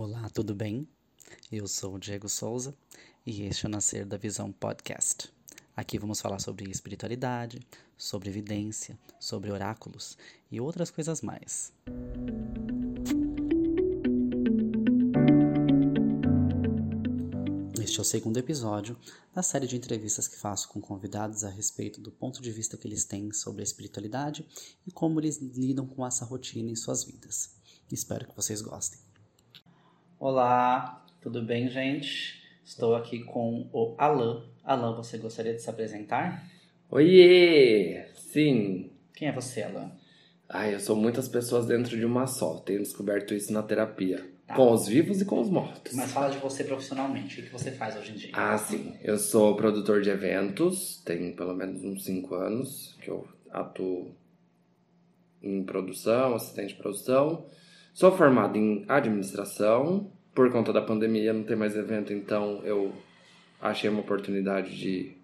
Olá, tudo bem? Eu sou o Diego Souza e este é o Nascer da Visão Podcast. Aqui vamos falar sobre espiritualidade, sobre evidência, sobre oráculos e outras coisas mais. Este é o segundo episódio da série de entrevistas que faço com convidados a respeito do ponto de vista que eles têm sobre a espiritualidade e como eles lidam com essa rotina em suas vidas. Espero que vocês gostem. Olá, tudo bem, gente? Estou aqui com o Alan. Alan, você gostaria de se apresentar? Oiê! Sim. Quem é você, Alan? Ai, eu sou muitas pessoas dentro de uma só. Tenho descoberto isso na terapia. Tá. Com os vivos e com os mortos. Mas fala de você profissionalmente. O que você faz hoje em dia? Ah, sim. Eu sou produtor de eventos. Tem pelo menos uns 5 anos que eu atuo em produção, assistente de produção. Sou formado em administração. Por conta da pandemia não tem mais evento, então eu achei uma oportunidade de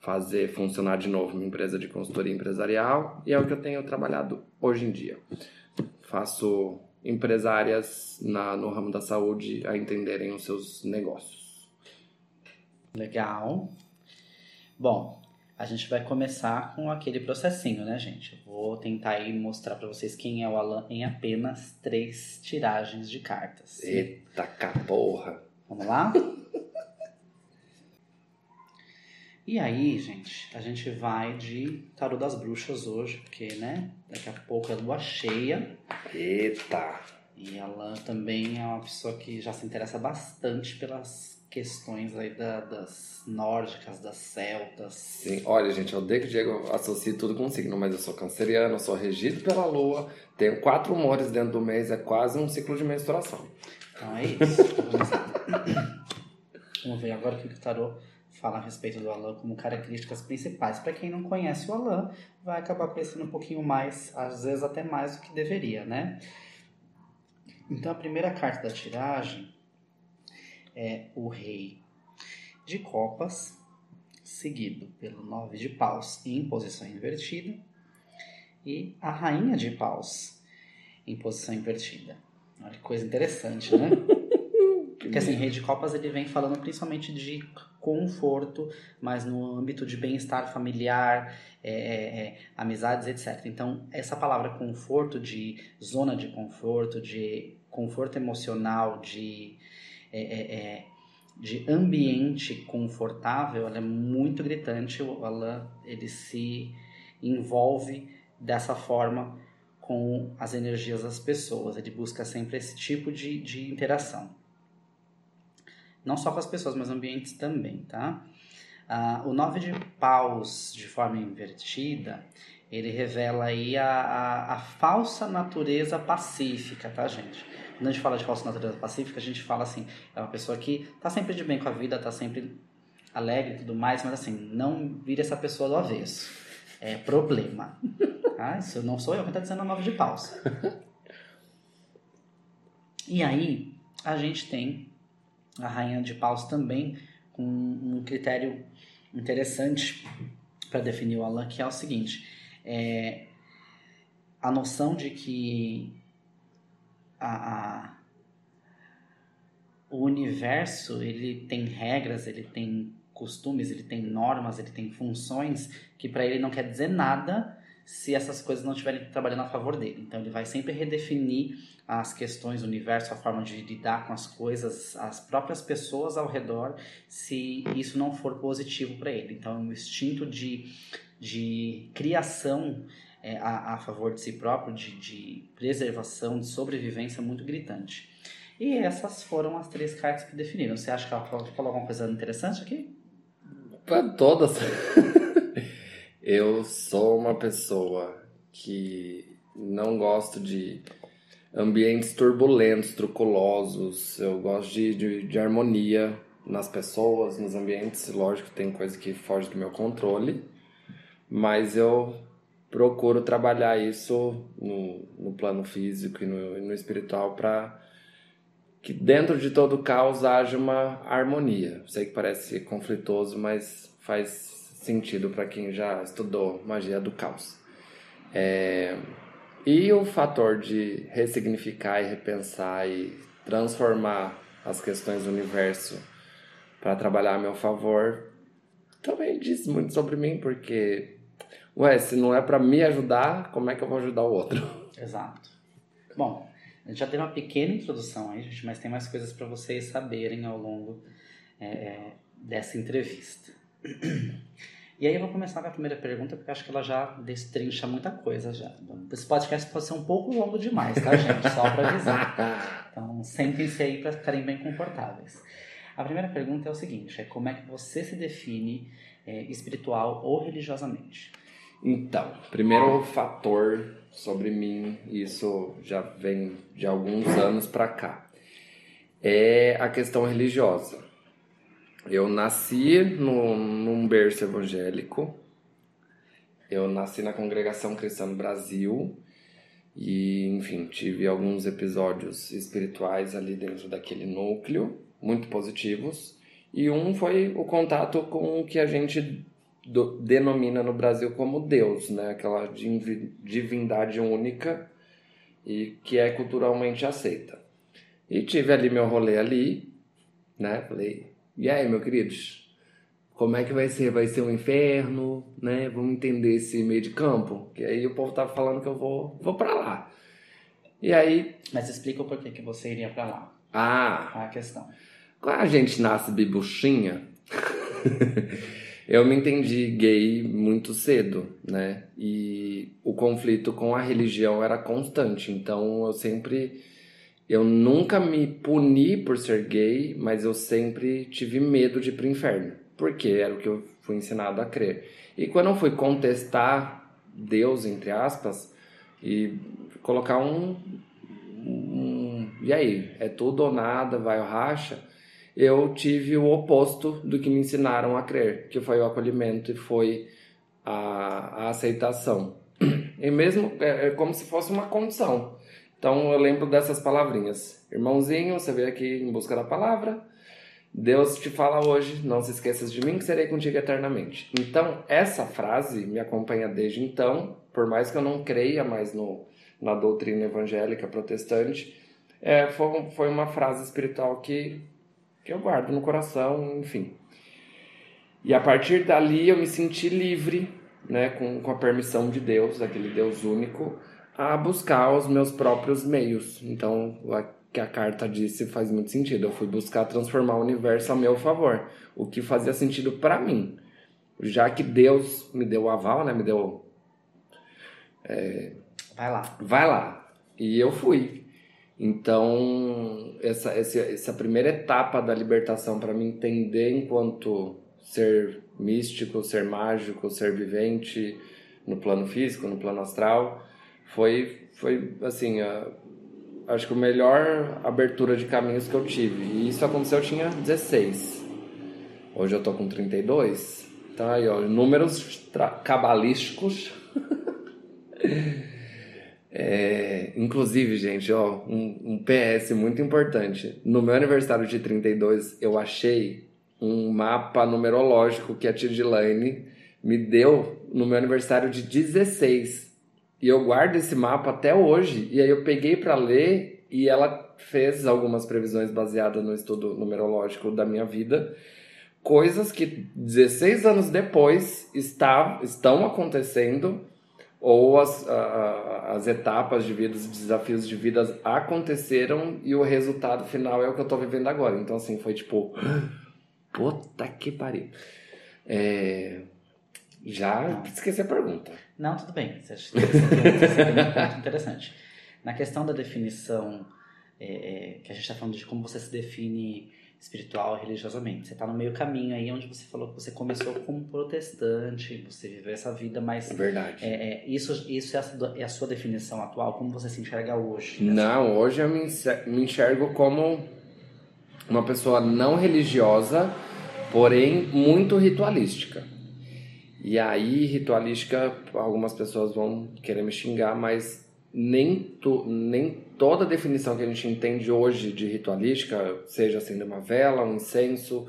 fazer funcionar de novo minha empresa de consultoria empresarial e é o que eu tenho trabalhado hoje em dia. Faço empresárias na, no ramo da saúde a entenderem os seus negócios. Legal. Bom, a gente vai começar com aquele processinho, né, gente? vou tentar aí mostrar para vocês quem é o Alan em apenas três tiragens de cartas. Eita caporra! Vamos lá? e aí, gente, a gente vai de Tarô das Bruxas hoje, porque, né, daqui a pouco é lua cheia. Eita! E Alan também é uma pessoa que já se interessa bastante pelas questões aí da, das nórdicas, das celtas. Sim, olha, gente, eu odeio que o Diego associe tudo com signo, mas eu sou canceriano, eu sou regido pela lua, tenho quatro humores dentro do mês, é quase um ciclo de menstruação. Então é isso. Vamos ver agora o que o tarô fala a respeito do Alan como características principais. Para quem não conhece o Alan, vai acabar conhecendo um pouquinho mais, às vezes até mais do que deveria, né? Então a primeira carta da tiragem é o rei de copas, seguido pelo nove de paus em posição invertida e a rainha de paus em posição invertida. Olha que coisa interessante, né? Porque assim, rei de copas ele vem falando principalmente de conforto, mas no âmbito de bem-estar familiar, é, é, é amizades, etc. Então, essa palavra conforto, de zona de conforto, de conforto emocional, de é, é, é, de ambiente confortável, ela é muito gritante. Alan ele se envolve dessa forma com as energias das pessoas. Ele busca sempre esse tipo de, de interação. Não só com as pessoas, mas ambientes também, tá? Ah, o nove de paus de forma invertida, ele revela aí a, a, a falsa natureza pacífica, tá, gente? Quando a gente fala de falsa natureza pacífica, a gente fala assim, é uma pessoa que tá sempre de bem com a vida, tá sempre alegre e tudo mais, mas assim, não vira essa pessoa do avesso. É problema. Ah, isso não sou eu que tá dizendo a nova de paus. E aí, a gente tem a rainha de paus também com um critério interessante para definir o Alan, que é o seguinte: é a noção de que a, a, o universo ele tem regras, ele tem costumes, ele tem normas, ele tem funções que para ele não quer dizer nada se essas coisas não estiverem trabalhando a favor dele. Então ele vai sempre redefinir as questões do universo, a forma de lidar com as coisas, as próprias pessoas ao redor, se isso não for positivo para ele. Então o instinto de, de criação é, a, a, favor de si próprio, de, de preservação, de sobrevivência muito gritante. E essas foram as três cartas que definiram. Você acha que ela falou alguma coisa interessante aqui? Para todas. Eu sou uma pessoa que não gosto de ambientes turbulentos, truculosos. Eu gosto de, de, de harmonia nas pessoas, nos ambientes. Lógico, tem coisa que foge do meu controle. Mas eu procuro trabalhar isso no, no plano físico e no, no espiritual para que dentro de todo o caos haja uma harmonia. Sei que parece conflitoso, mas faz sentido para quem já estudou magia do caos. É... E o fator de ressignificar e repensar e transformar as questões do universo para trabalhar a meu favor, também diz muito sobre mim, porque, ué, se não é para me ajudar, como é que eu vou ajudar o outro? Exato. Bom, a gente já tem uma pequena introdução aí, gente, mas tem mais coisas para vocês saberem ao longo é, dessa entrevista. E aí eu vou começar com a primeira pergunta, porque acho que ela já destrincha muita coisa já. Esse podcast pode ser um pouco longo demais, tá, gente? Só para avisar. Então, sentem-se aí para ficarem bem confortáveis. A primeira pergunta é o seguinte, é como é que você se define é, espiritual ou religiosamente? Então, primeiro fator sobre mim, isso já vem de alguns anos para cá, é a questão religiosa. Eu nasci no, num berço evangélico. Eu nasci na Congregação Cristã do Brasil. E, enfim, tive alguns episódios espirituais ali dentro daquele núcleo, muito positivos. E um foi o contato com o que a gente do, denomina no Brasil como Deus, né? Aquela divindade única e que é culturalmente aceita. E tive ali meu rolê ali, né? Falei, e aí, meus queridos? Como é que vai ser? Vai ser um inferno, né? Vamos entender esse meio de campo? Que aí o povo tava falando que eu vou, vou para lá. E aí... Mas explica o porquê que você iria para lá. Ah! A questão? Quando a gente nasce bibuchinha, eu me entendi gay muito cedo, né? E o conflito com a religião era constante. Então eu sempre eu nunca me puni por ser gay, mas eu sempre tive medo de ir pro inferno, porque era o que eu fui ensinado a crer. E quando eu fui contestar Deus, entre aspas, e colocar um, um e aí, é tudo ou nada, vai ou racha, eu tive o oposto do que me ensinaram a crer, que foi o acolhimento e foi a, a aceitação. E mesmo é, é como se fosse uma condição. Então eu lembro dessas palavrinhas. Irmãozinho, você veio aqui em busca da palavra. Deus te fala hoje, não se esqueças de mim que serei contigo eternamente. Então, essa frase me acompanha desde então, por mais que eu não creia mais no, na doutrina evangélica protestante, é, foi, foi uma frase espiritual que, que eu guardo no coração, enfim. E a partir dali eu me senti livre, né, com, com a permissão de Deus, aquele Deus único, a buscar os meus próprios meios. Então, o que a carta disse faz muito sentido. Eu fui buscar transformar o universo a meu favor, o que fazia sentido para mim. Já que Deus me deu o aval, né? Me deu. É, vai lá. Vai lá. E eu fui. Então, essa, essa, primeira etapa da libertação para me entender enquanto ser místico, ser mágico, ser vivente no plano físico, no plano astral, foi, foi assim, a, acho que a melhor abertura de caminhos que eu tive. E isso aconteceu, eu tinha 16. Hoje eu tô com 32. Então aí, ó, números cabalísticos. é, inclusive, gente, ó, um, um PS muito importante. No meu aniversário de 32, eu achei um mapa numerológico que a Tidilane me deu no meu aniversário de 16 e eu guardo esse mapa até hoje. E aí eu peguei para ler e ela fez algumas previsões baseadas no estudo numerológico da minha vida. Coisas que 16 anos depois está, estão acontecendo, ou as, a, as etapas de vida, os desafios de vida aconteceram e o resultado final é o que eu estou vivendo agora. Então, assim, foi tipo, puta que pariu. É, já esqueci a pergunta. Não, tudo bem. Você acha muito interessante. Na questão da definição, é, é, que a gente está falando de como você se define espiritual e religiosamente. Você está no meio caminho aí, onde você falou que você começou como protestante, você viveu essa vida, mas... Verdade. É, é, isso isso é, a, é a sua definição atual? Como você se enxerga hoje? Não, hoje eu me enxergo como uma pessoa não religiosa, porém muito ritualística. E aí, ritualística, algumas pessoas vão querer me xingar, mas nem, to, nem toda definição que a gente entende hoje de ritualística, seja acender uma vela, um incenso,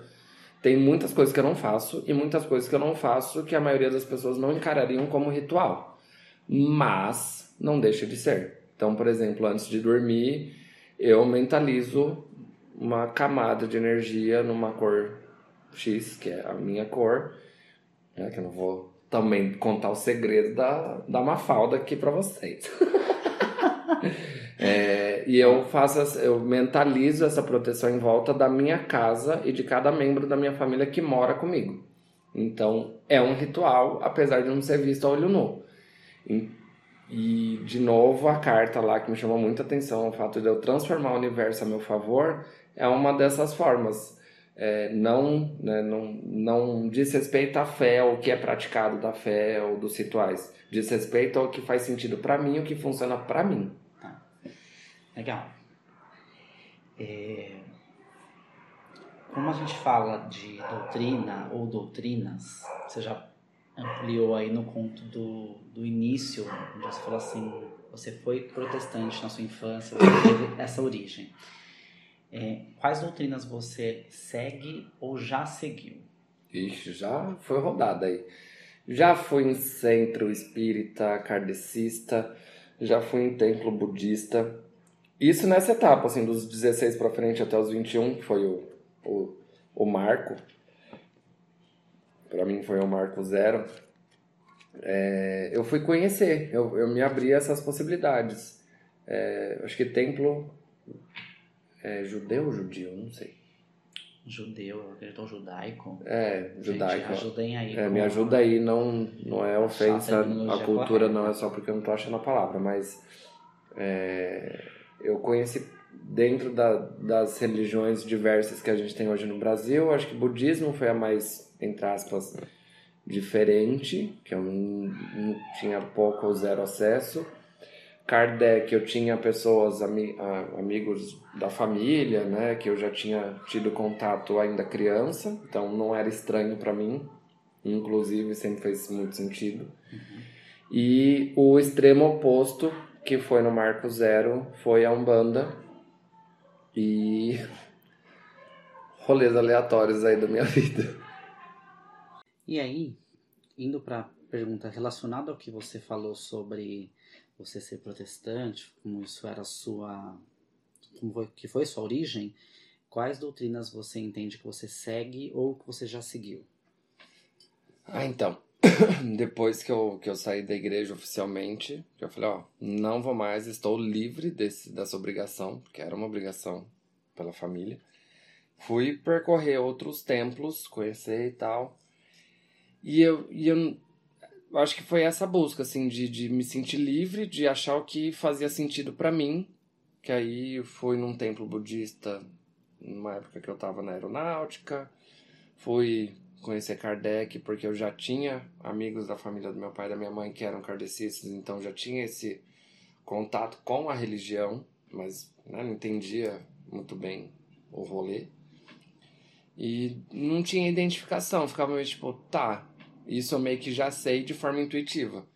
tem muitas coisas que eu não faço e muitas coisas que eu não faço que a maioria das pessoas não encarariam como ritual. Mas não deixa de ser. Então, por exemplo, antes de dormir, eu mentalizo uma camada de energia numa cor X, que é a minha cor, né, que eu não vou também contar o segredo da, da Mafalda aqui para vocês. é, e eu faço, eu mentalizo essa proteção em volta da minha casa e de cada membro da minha família que mora comigo. Então é um ritual, apesar de não ser visto a olho nu. E, e de novo a carta lá que me chamou muita atenção, o fato de eu transformar o universo a meu favor, é uma dessas formas é, não, né, não, não diz respeito à fé, ao que é praticado da fé ou dos rituais. Diz respeito ao que faz sentido para mim, o que funciona para mim. Legal. É... Como a gente fala de doutrina ou doutrinas, você já ampliou aí no conto do, do início, onde você falou assim, você foi protestante na sua infância, você teve essa origem. É, quais doutrinas você segue ou já seguiu? Ixi, já foi rodada aí. Já fui em centro espírita, kardecista, já fui em templo budista. Isso nessa etapa, assim, dos 16 para frente até os 21, que foi o, o, o marco. Para mim foi o marco zero. É, eu fui conhecer, eu, eu me abri a essas possibilidades. É, acho que templo é, judeu ou judio? Não sei. Judeu, eu acredito judaico. É, judaico. Gente, ajudem aí. É, me ajuda aí, não, não é ofensa à cultura, não é só porque eu não tô achando a palavra, mas é, eu conheci dentro da, das religiões diversas que a gente tem hoje no Brasil, acho que budismo foi a mais, entre aspas, diferente, que eu não, não tinha pouco ou zero acesso. Kardec, eu tinha pessoas, ami, amigos da família, né, que eu já tinha tido contato ainda criança, então não era estranho para mim, inclusive sempre fez muito sentido. Uhum. E o extremo oposto, que foi no Marco Zero, foi a Umbanda e rolês aleatórios aí da minha vida. E aí, indo para pergunta relacionada ao que você falou sobre você ser protestante, como isso era a sua, como foi, que foi sua origem, quais doutrinas você entende que você segue ou que você já seguiu? Ah, então, depois que eu, que eu saí da igreja oficialmente, eu falei, ó, não vou mais, estou livre desse, dessa obrigação, porque era uma obrigação pela família. Fui percorrer outros templos, conhecer e tal. E eu, e eu acho que foi essa busca, assim, de, de me sentir livre, de achar o que fazia sentido para mim. Que aí fui num templo budista numa época que eu tava na aeronáutica. Fui conhecer Kardec porque eu já tinha amigos da família do meu pai e da minha mãe que eram kardecistas, então já tinha esse contato com a religião, mas né, não entendia muito bem o rolê. E não tinha identificação, ficava meio tipo, tá, isso eu meio que já sei de forma intuitiva.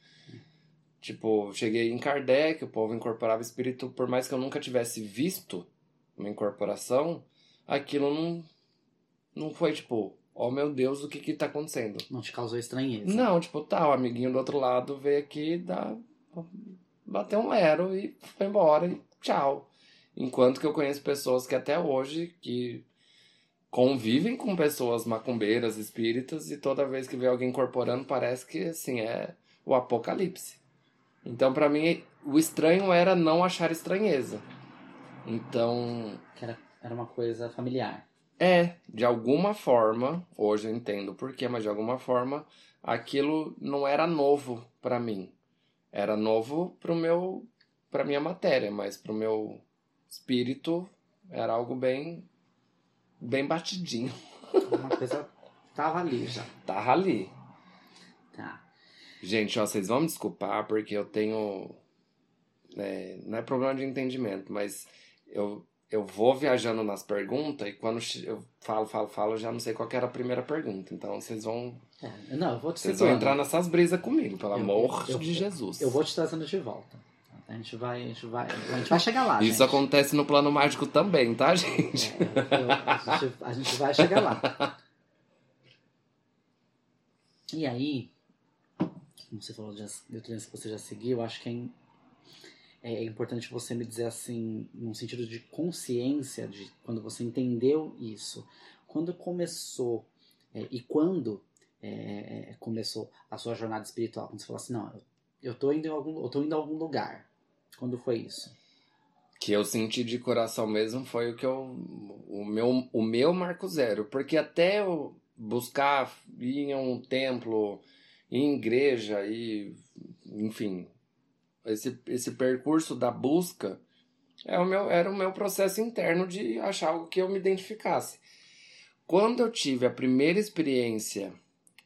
Tipo, cheguei em Kardec, o povo incorporava espírito, por mais que eu nunca tivesse visto uma incorporação, aquilo não, não foi tipo, oh meu Deus, o que que tá acontecendo? Não te causou estranheza? Não, tipo, tá, o amiguinho do outro lado veio aqui, dá, bateu um lero e foi embora e tchau. Enquanto que eu conheço pessoas que até hoje, que convivem com pessoas macumbeiras, espíritas, e toda vez que vê alguém incorporando, parece que assim é o apocalipse. Então, para mim, o estranho era não achar estranheza. Então. Era, era uma coisa familiar. É, de alguma forma, hoje eu entendo porquê, mas de alguma forma, aquilo não era novo para mim. Era novo pro meu, pra minha matéria, mas pro meu espírito era algo bem bem batidinho. Uma coisa tava ali já. Tava ali. Tá. Gente, ó, vocês vão me desculpar porque eu tenho. É, não é problema de entendimento, mas eu, eu vou viajando nas perguntas e quando eu falo, falo, falo, eu já não sei qual era a primeira pergunta. Então vocês vão. É, não, eu vou te Vocês vão entrar nessas brisas comigo, pelo eu, amor eu, de Jesus. Eu vou te trazendo de volta. A gente vai, a gente vai, a gente vai chegar lá. Isso gente. acontece no plano mágico também, tá, gente? É, eu, a gente? A gente vai chegar lá. E aí, como você falou de doutrinas que você já seguiu, eu acho que é, é importante você me dizer assim, num sentido de consciência, de quando você entendeu isso, quando começou é, e quando é, começou a sua jornada espiritual, quando você falou assim, não, eu tô indo em algum, eu tô indo a algum lugar. Quando foi isso? Que eu senti de coração mesmo foi o que eu o meu o meu marco zero, porque até eu buscar ir em um templo, em igreja e enfim, esse esse percurso da busca é o meu, era o meu processo interno de achar algo que eu me identificasse. Quando eu tive a primeira experiência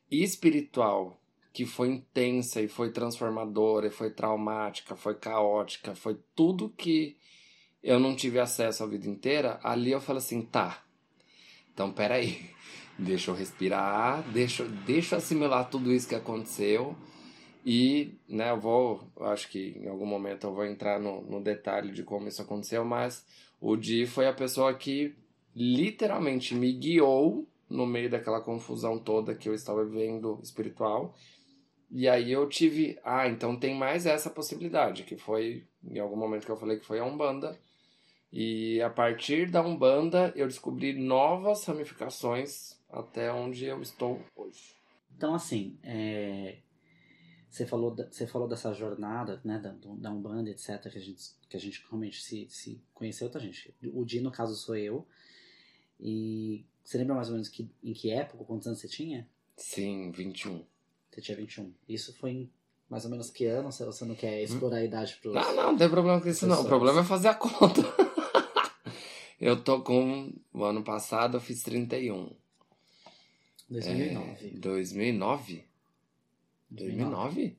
espiritual que foi intensa e foi transformadora, e foi traumática, foi caótica, foi tudo que eu não tive acesso a vida inteira, ali eu falo assim, tá. Então, peraí. Deixa eu respirar, deixa, deixa eu assimilar tudo isso que aconteceu. E, né, eu vou, acho que em algum momento eu vou entrar no, no detalhe de como isso aconteceu, mas o Di foi a pessoa que literalmente me guiou no meio daquela confusão toda que eu estava vivendo espiritual. E aí eu tive, ah, então tem mais essa possibilidade, que foi em algum momento que eu falei que foi a Umbanda. E a partir da Umbanda eu descobri novas ramificações até onde eu estou hoje. Então, assim, é... você, falou, você falou dessa jornada né, da, da Umbanda, etc., que a gente, que a gente realmente se, se conheceu, tá, gente? O Di, no caso, sou eu. E você lembra mais ou menos que, em que época, quantos anos você tinha? Sim, 21. Você tinha 21. Isso foi em mais ou menos que ano? Se você não quer explorar a idade pros. Não, não, não tem problema com isso, não. O problema é fazer a conta. eu tô com. O ano passado eu fiz 31. 2009. É, 2009? 2009?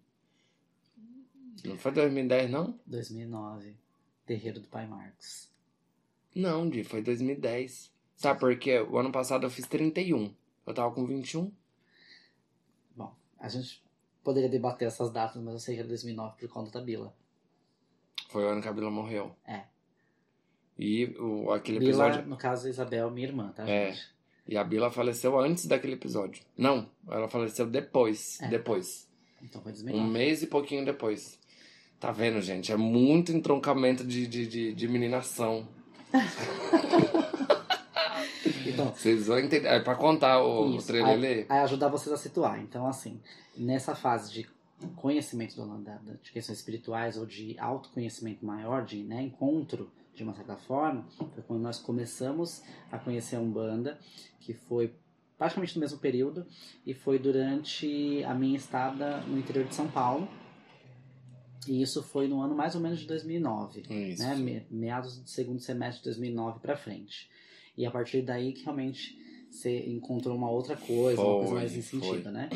Não foi 2010, não? 2009. Terreiro do Pai Marcos. Não, Di, foi 2010. Sabe por quê? O ano passado eu fiz 31. Eu tava com 21. Bom, a gente poderia debater essas datas, mas eu sei que era 2009 por conta da Bila. Foi o ano que a Bila morreu. É. E o, aquele Bila, episódio. no caso, Isabel, minha irmã, tá, É. gente? E a Bila faleceu antes daquele episódio. Não, ela faleceu depois. É. Depois. Então foi Um 2009. mês e pouquinho depois. Tá vendo, gente? É muito entroncamento de, de, de, de meninação. Então, Vocês vão entender. É pra contar o, o trelelê. Aí ajudar vocês a situar. Então, assim, nessa fase de conhecimento do da- de questões espirituais ou de autoconhecimento maior, de né, encontro, de uma certa forma, foi quando nós começamos a conhecer a Umbanda, que foi praticamente no mesmo período, e foi durante a minha estada no interior de São Paulo. E isso foi no ano mais ou menos de 2009 Isso. né, me- meados do segundo semestre de 2009 para frente. E a partir daí que realmente você encontrou uma outra coisa, uma coisa Foi, mais em sentido, foi. né?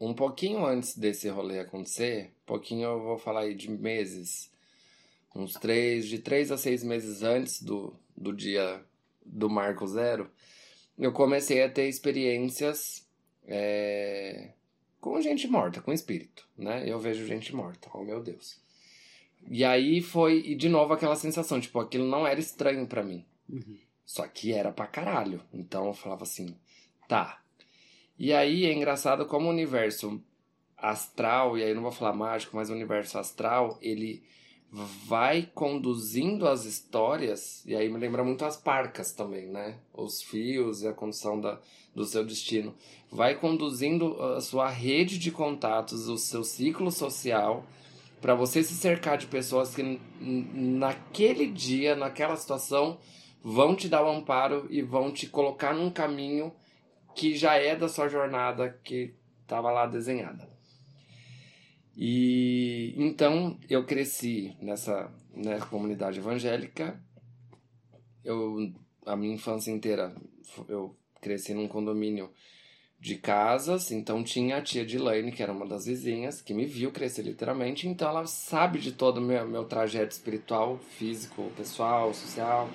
Um pouquinho antes desse rolê acontecer, pouquinho eu vou falar aí de meses, uns três, de três a seis meses antes do, do dia do Marco Zero, eu comecei a ter experiências é, com gente morta, com espírito, né? Eu vejo gente morta, oh meu Deus. E aí foi, e de novo aquela sensação, tipo, aquilo não era estranho pra mim. Uhum. Só que era pra caralho. Então eu falava assim, tá. E aí é engraçado como o universo astral, e aí não vou falar mágico, mas o universo astral, ele vai conduzindo as histórias, e aí me lembra muito as parcas também, né? Os fios e a condução da, do seu destino. Vai conduzindo a sua rede de contatos, o seu ciclo social, para você se cercar de pessoas que naquele dia, naquela situação, vão te dar o amparo e vão te colocar num caminho que já é da sua jornada que estava lá desenhada. E então eu cresci nessa, nessa comunidade evangélica. Eu a minha infância inteira eu cresci num condomínio de casas, então tinha a tia Dilaine, que era uma das vizinhas, que me viu crescer literalmente, então ela sabe de todo o meu, meu trajeto espiritual, físico, pessoal, social.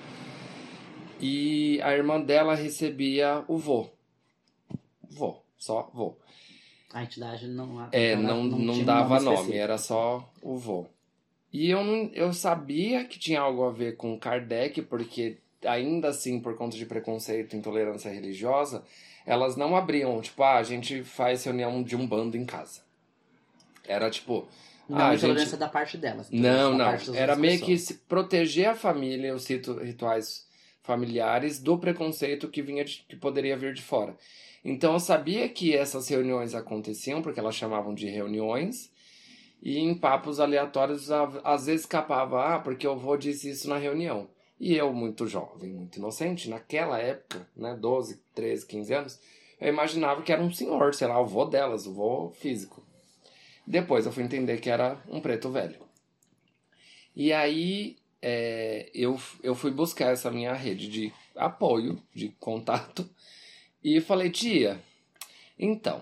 E a irmã dela recebia o vô. Vô, só vô. A entidade não É, não, não, não, um dava nome, específico. era só o vô. E eu, não, eu sabia que tinha algo a ver com Kardec, porque ainda assim, por conta de preconceito e intolerância religiosa, elas não abriam, tipo, ah, a gente faz reunião de um bando em casa. Era tipo, Não Ah, intolerância gente- da parte delas. Não, não. Era meio que pessoas. se proteger a família, os ritu- rituais familiares, do preconceito que vinha de- que poderia vir de fora. Então eu sabia que essas reuniões aconteciam, porque elas chamavam de reuniões, e em papos aleatórios às vezes escapava, ah, porque eu vou disse isso na reunião. E eu, muito jovem, muito inocente, naquela época, né, 12, 13, 15 anos, eu imaginava que era um senhor, sei lá, o vô delas, o vô físico. Depois eu fui entender que era um preto velho. E aí é, eu, eu fui buscar essa minha rede de apoio, de contato, e falei, tia, então.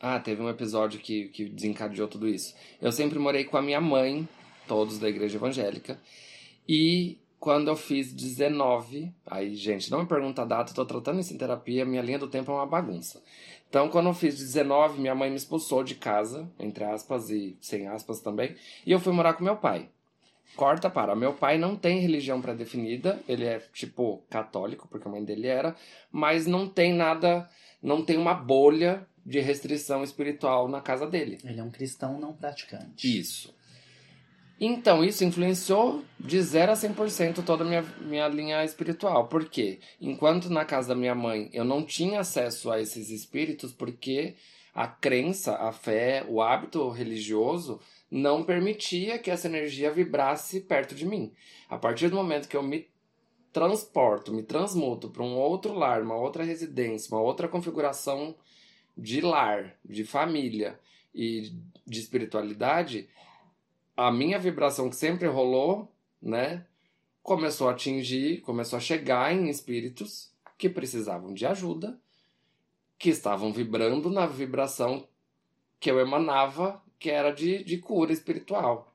Ah, teve um episódio que, que desencadeou tudo isso. Eu sempre morei com a minha mãe, todos da igreja evangélica, e quando eu fiz 19, aí, gente, não me pergunta a data, tô tratando isso em terapia, minha linha do tempo é uma bagunça. Então, quando eu fiz 19, minha mãe me expulsou de casa, entre aspas e sem aspas também, e eu fui morar com meu pai. Corta para. Meu pai não tem religião pré-definida, ele é tipo católico, porque a mãe dele era, mas não tem nada, não tem uma bolha de restrição espiritual na casa dele. Ele é um cristão não praticante. Isso. Então, isso influenciou de 0 a 100% toda a minha, minha linha espiritual. Por quê? Enquanto na casa da minha mãe eu não tinha acesso a esses espíritos, porque a crença, a fé, o hábito religioso não permitia que essa energia vibrasse perto de mim. A partir do momento que eu me transporto, me transmuto para um outro lar, uma outra residência, uma outra configuração de lar, de família e de espiritualidade, a minha vibração que sempre rolou, né, começou a atingir, começou a chegar em espíritos que precisavam de ajuda, que estavam vibrando na vibração que eu emanava, que era de, de cura espiritual.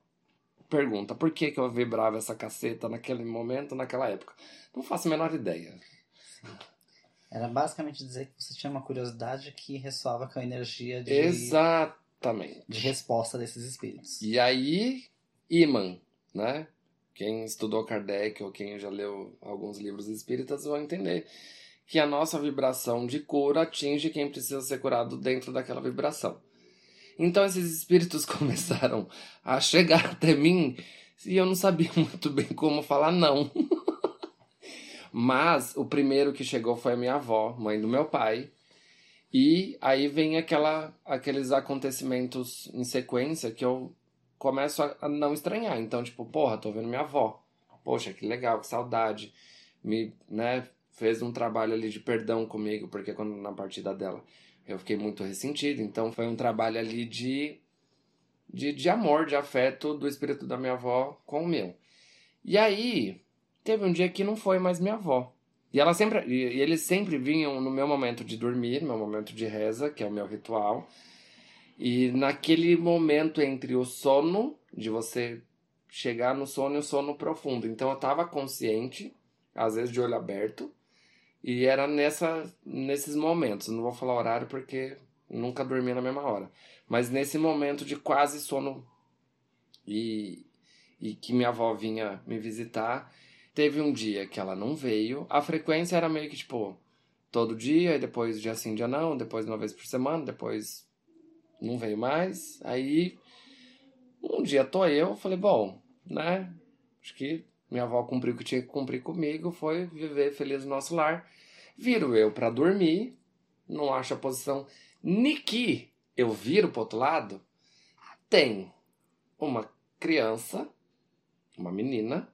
Pergunta, por que, que eu vibrava essa caceta naquele momento, naquela época? Não faço a menor ideia. Era basicamente dizer que você tinha uma curiosidade que ressoava com a energia de, Exatamente. de resposta desses espíritos. E aí, imã, né? Quem estudou Kardec ou quem já leu alguns livros espíritas vão entender que a nossa vibração de cura atinge quem precisa ser curado dentro daquela vibração. Então esses espíritos começaram a chegar até mim e eu não sabia muito bem como falar não. Mas o primeiro que chegou foi a minha avó, mãe do meu pai. E aí vem aquela, aqueles acontecimentos em sequência que eu começo a, não estranhar. Então, tipo, porra, tô vendo minha avó. Poxa, que legal, que saudade. Me, né, fez um trabalho ali de perdão comigo, porque quando na partida dela eu fiquei muito ressentido. Então foi um trabalho ali de, de, de amor, de afeto do espírito da minha avó com o meu. E aí, teve um dia que não foi mais minha avó. E ela sempre. E, eles sempre vinham no meu momento de dormir, meu momento de reza, que é o meu ritual. E naquele momento entre o sono, de você chegar no sono e o sono profundo. Então eu tava consciente, às vezes de olho aberto, e era nessa, nesses momentos. Não vou falar horário porque nunca dormi na mesma hora. Mas nesse momento de quase sono e, e que minha avó vinha me visitar, teve um dia que ela não veio. A frequência era meio que tipo todo dia, e depois dia sim, dia não, depois uma vez por semana, depois não veio mais. Aí um dia tô eu, falei, bom, né? Acho que minha avó cumpriu o que tinha que cumprir comigo, foi viver feliz no nosso lar. Viro eu pra dormir, não acho a posição. Niki, eu viro pro outro lado, tem uma criança, uma menina,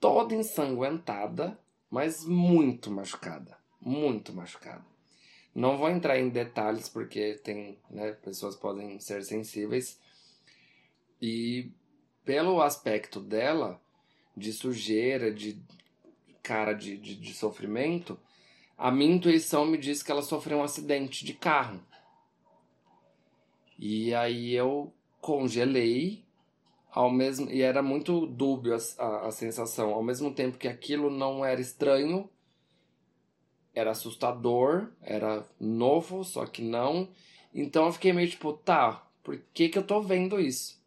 toda ensanguentada, mas muito machucada. Muito machucada. Não vou entrar em detalhes porque tem, né, pessoas podem ser sensíveis. E pelo aspecto dela, de sujeira, de cara de, de, de sofrimento, a minha intuição me diz que ela sofreu um acidente de carro. E aí eu congelei ao mesmo e era muito dúbio a, a, a, sensação. Ao mesmo tempo que aquilo não era estranho era assustador era novo só que não. Então eu fiquei meio tipo tá por que que eu tô vendo isso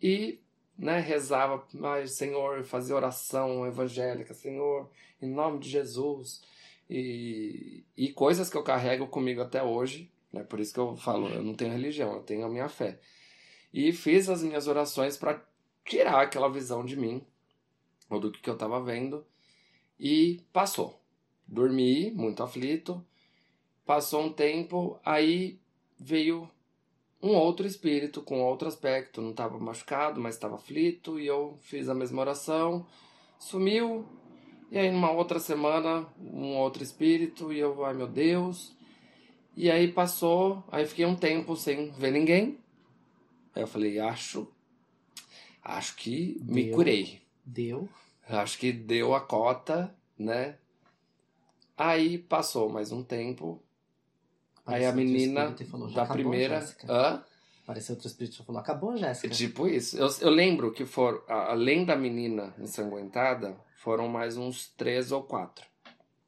e né rezava mas Senhor fazia oração evangélica Senhor em nome de Jesus e, e coisas que eu carrego comigo até hoje né por isso que eu falo eu não tenho religião eu tenho a minha fé e fiz as minhas orações para tirar aquela visão de mim ou do que eu estava vendo e passou. Dormi muito aflito. Passou um tempo, aí veio um outro espírito com outro aspecto. Não estava machucado, mas estava aflito e eu fiz a mesma oração. Sumiu. E aí, numa outra semana, um outro espírito e eu, ai meu Deus. E aí passou, aí fiquei um tempo sem ver ninguém. Aí eu falei, acho, acho que me Deu. curei. Deu. Acho que deu a cota, né? Aí passou mais um tempo. Aí a menina falou, "Já da acabou, primeira. Jéssica?" Hã? Apareceu outro espírito e falou, acabou, Jéssica. Tipo isso. Eu, eu lembro que foram, além da menina ensanguentada, foram mais uns três ou quatro.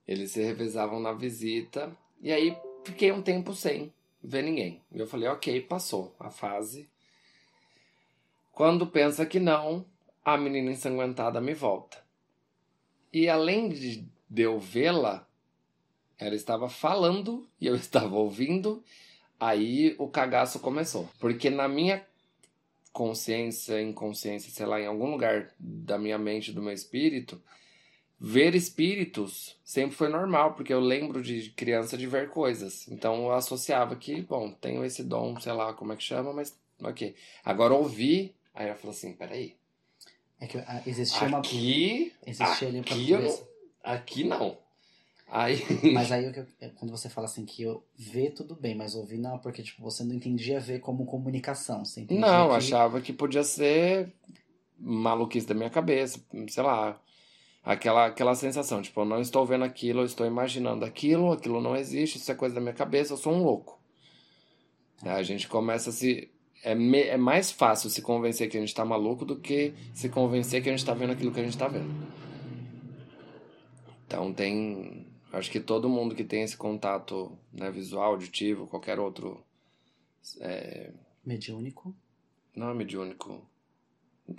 Eles se revezavam na visita. E aí fiquei um tempo sem ver ninguém. E eu falei, ok, passou a fase. Quando pensa que não, a menina ensanguentada me volta. E além de de eu vê-la, ela estava falando e eu estava ouvindo. Aí o cagaço começou. Porque na minha consciência, inconsciência, sei lá, em algum lugar da minha mente, do meu espírito, ver espíritos sempre foi normal, porque eu lembro de criança de ver coisas. Então eu associava que, bom, tenho esse dom, sei lá como é que chama, mas ok. Agora ouvir, aí eu falo assim, peraí. É que ah, existia uma... Aqui, Existia ali um aqui, eu não, aqui não. Aí, Mas aí é, quando você fala assim que eu ver tudo bem, mas ouvir não, porque tipo, você não entendia ver como comunicação. Você não, que... achava que podia ser maluquice da minha cabeça, sei lá. Aquela, aquela sensação, tipo, eu não estou vendo aquilo, eu estou imaginando aquilo, aquilo não existe, isso é coisa da minha cabeça, eu sou um louco. Aí a gente começa a se. É, me- é mais fácil se convencer que a gente tá maluco do que se convencer que a gente tá vendo aquilo que a gente tá vendo. Então tem. Acho que todo mundo que tem esse contato né, visual, auditivo, qualquer outro. Mediúnico. Não é mediúnico.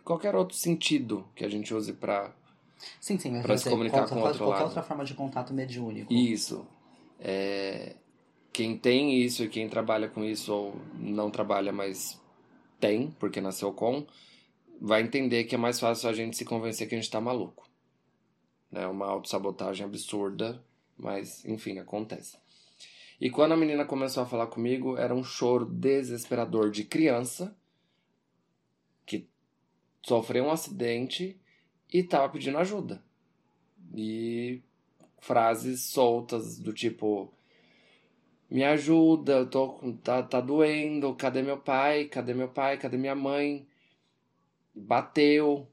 Qualquer outro sentido que a gente use pra. Sim, sim, Pra se comunicar qual- com outro qualquer lado. outra forma de contato mediúnico. Isso. É, Quem tem isso e quem trabalha com isso ou não trabalha, mas tem, porque nasceu com, vai entender que é mais fácil a gente se convencer que a gente tá maluco. É uma autossabotagem absurda, mas enfim, acontece. E quando a menina começou a falar comigo, era um choro desesperador de criança que sofreu um acidente e tava pedindo ajuda. E frases soltas do tipo me ajuda, eu tô tá, tá doendo, cadê meu pai? Cadê meu pai? Cadê minha mãe? Bateu.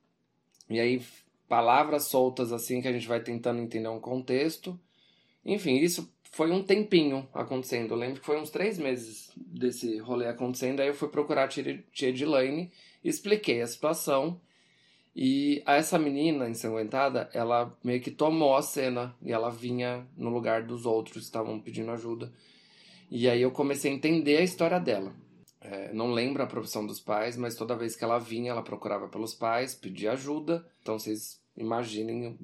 E aí palavras soltas assim que a gente vai tentando entender um contexto. Enfim, isso foi um tempinho acontecendo. Eu lembro que foi uns três meses desse rolê acontecendo. Aí eu fui procurar a tia, tia Edilane, expliquei a situação. E essa menina ensanguentada, ela meio que tomou a cena e ela vinha no lugar dos outros que estavam pedindo ajuda. E aí eu comecei a entender a história dela. É, não lembro a profissão dos pais, mas toda vez que ela vinha, ela procurava pelos pais, pedia ajuda. Então vocês imaginem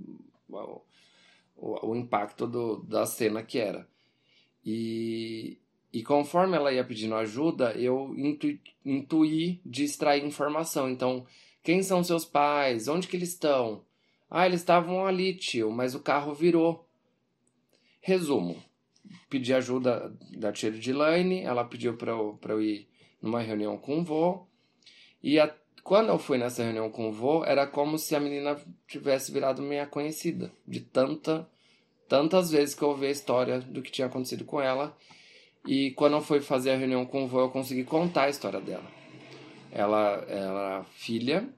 o, o, impacto do, da cena que era. E, e conforme ela ia pedindo ajuda, eu intui, intuí de extrair informação. Então, quem são seus pais? Onde que eles estão? Ah, eles estavam ali, tio, mas o carro virou. Resumo. Pedi ajuda da tia Edilane, ela pediu para eu, pra eu ir numa reunião com o vô. E a, quando eu fui nessa reunião com o vô, era como se a menina tivesse virado minha conhecida. De tanta, tantas vezes que eu ouvi a história do que tinha acontecido com ela. E quando eu fui fazer a reunião com o vô, eu consegui contar a história dela. Ela, ela era filha,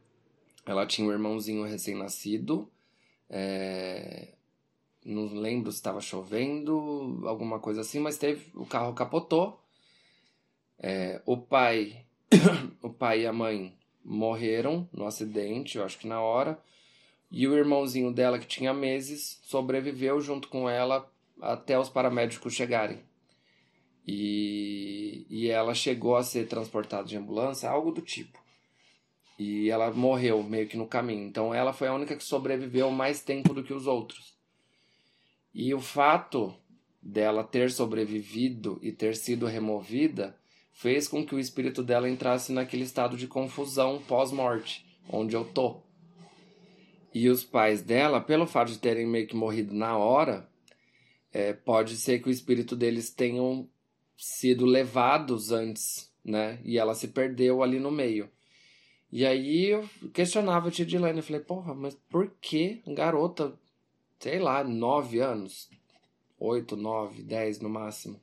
ela tinha um irmãozinho recém-nascido. é, não lembro se estava chovendo, alguma coisa assim, mas teve o carro capotou. É, o pai, o pai e a mãe morreram no acidente, eu acho que na hora. E o irmãozinho dela que tinha meses sobreviveu junto com ela até os paramédicos chegarem. E, e ela chegou a ser transportada de ambulância, algo do tipo. E ela morreu meio que no caminho. Então ela foi a única que sobreviveu mais tempo do que os outros. E o fato dela ter sobrevivido e ter sido removida fez com que o espírito dela entrasse naquele estado de confusão pós-morte, onde eu tô. E os pais dela, pelo fato de terem meio que morrido na hora, é, pode ser que o espírito deles tenham sido levados antes, né? E ela se perdeu ali no meio. E aí eu questionava a tia Dilane, eu falei, porra, mas por que garota, sei lá, nove anos, oito, nove, dez no máximo,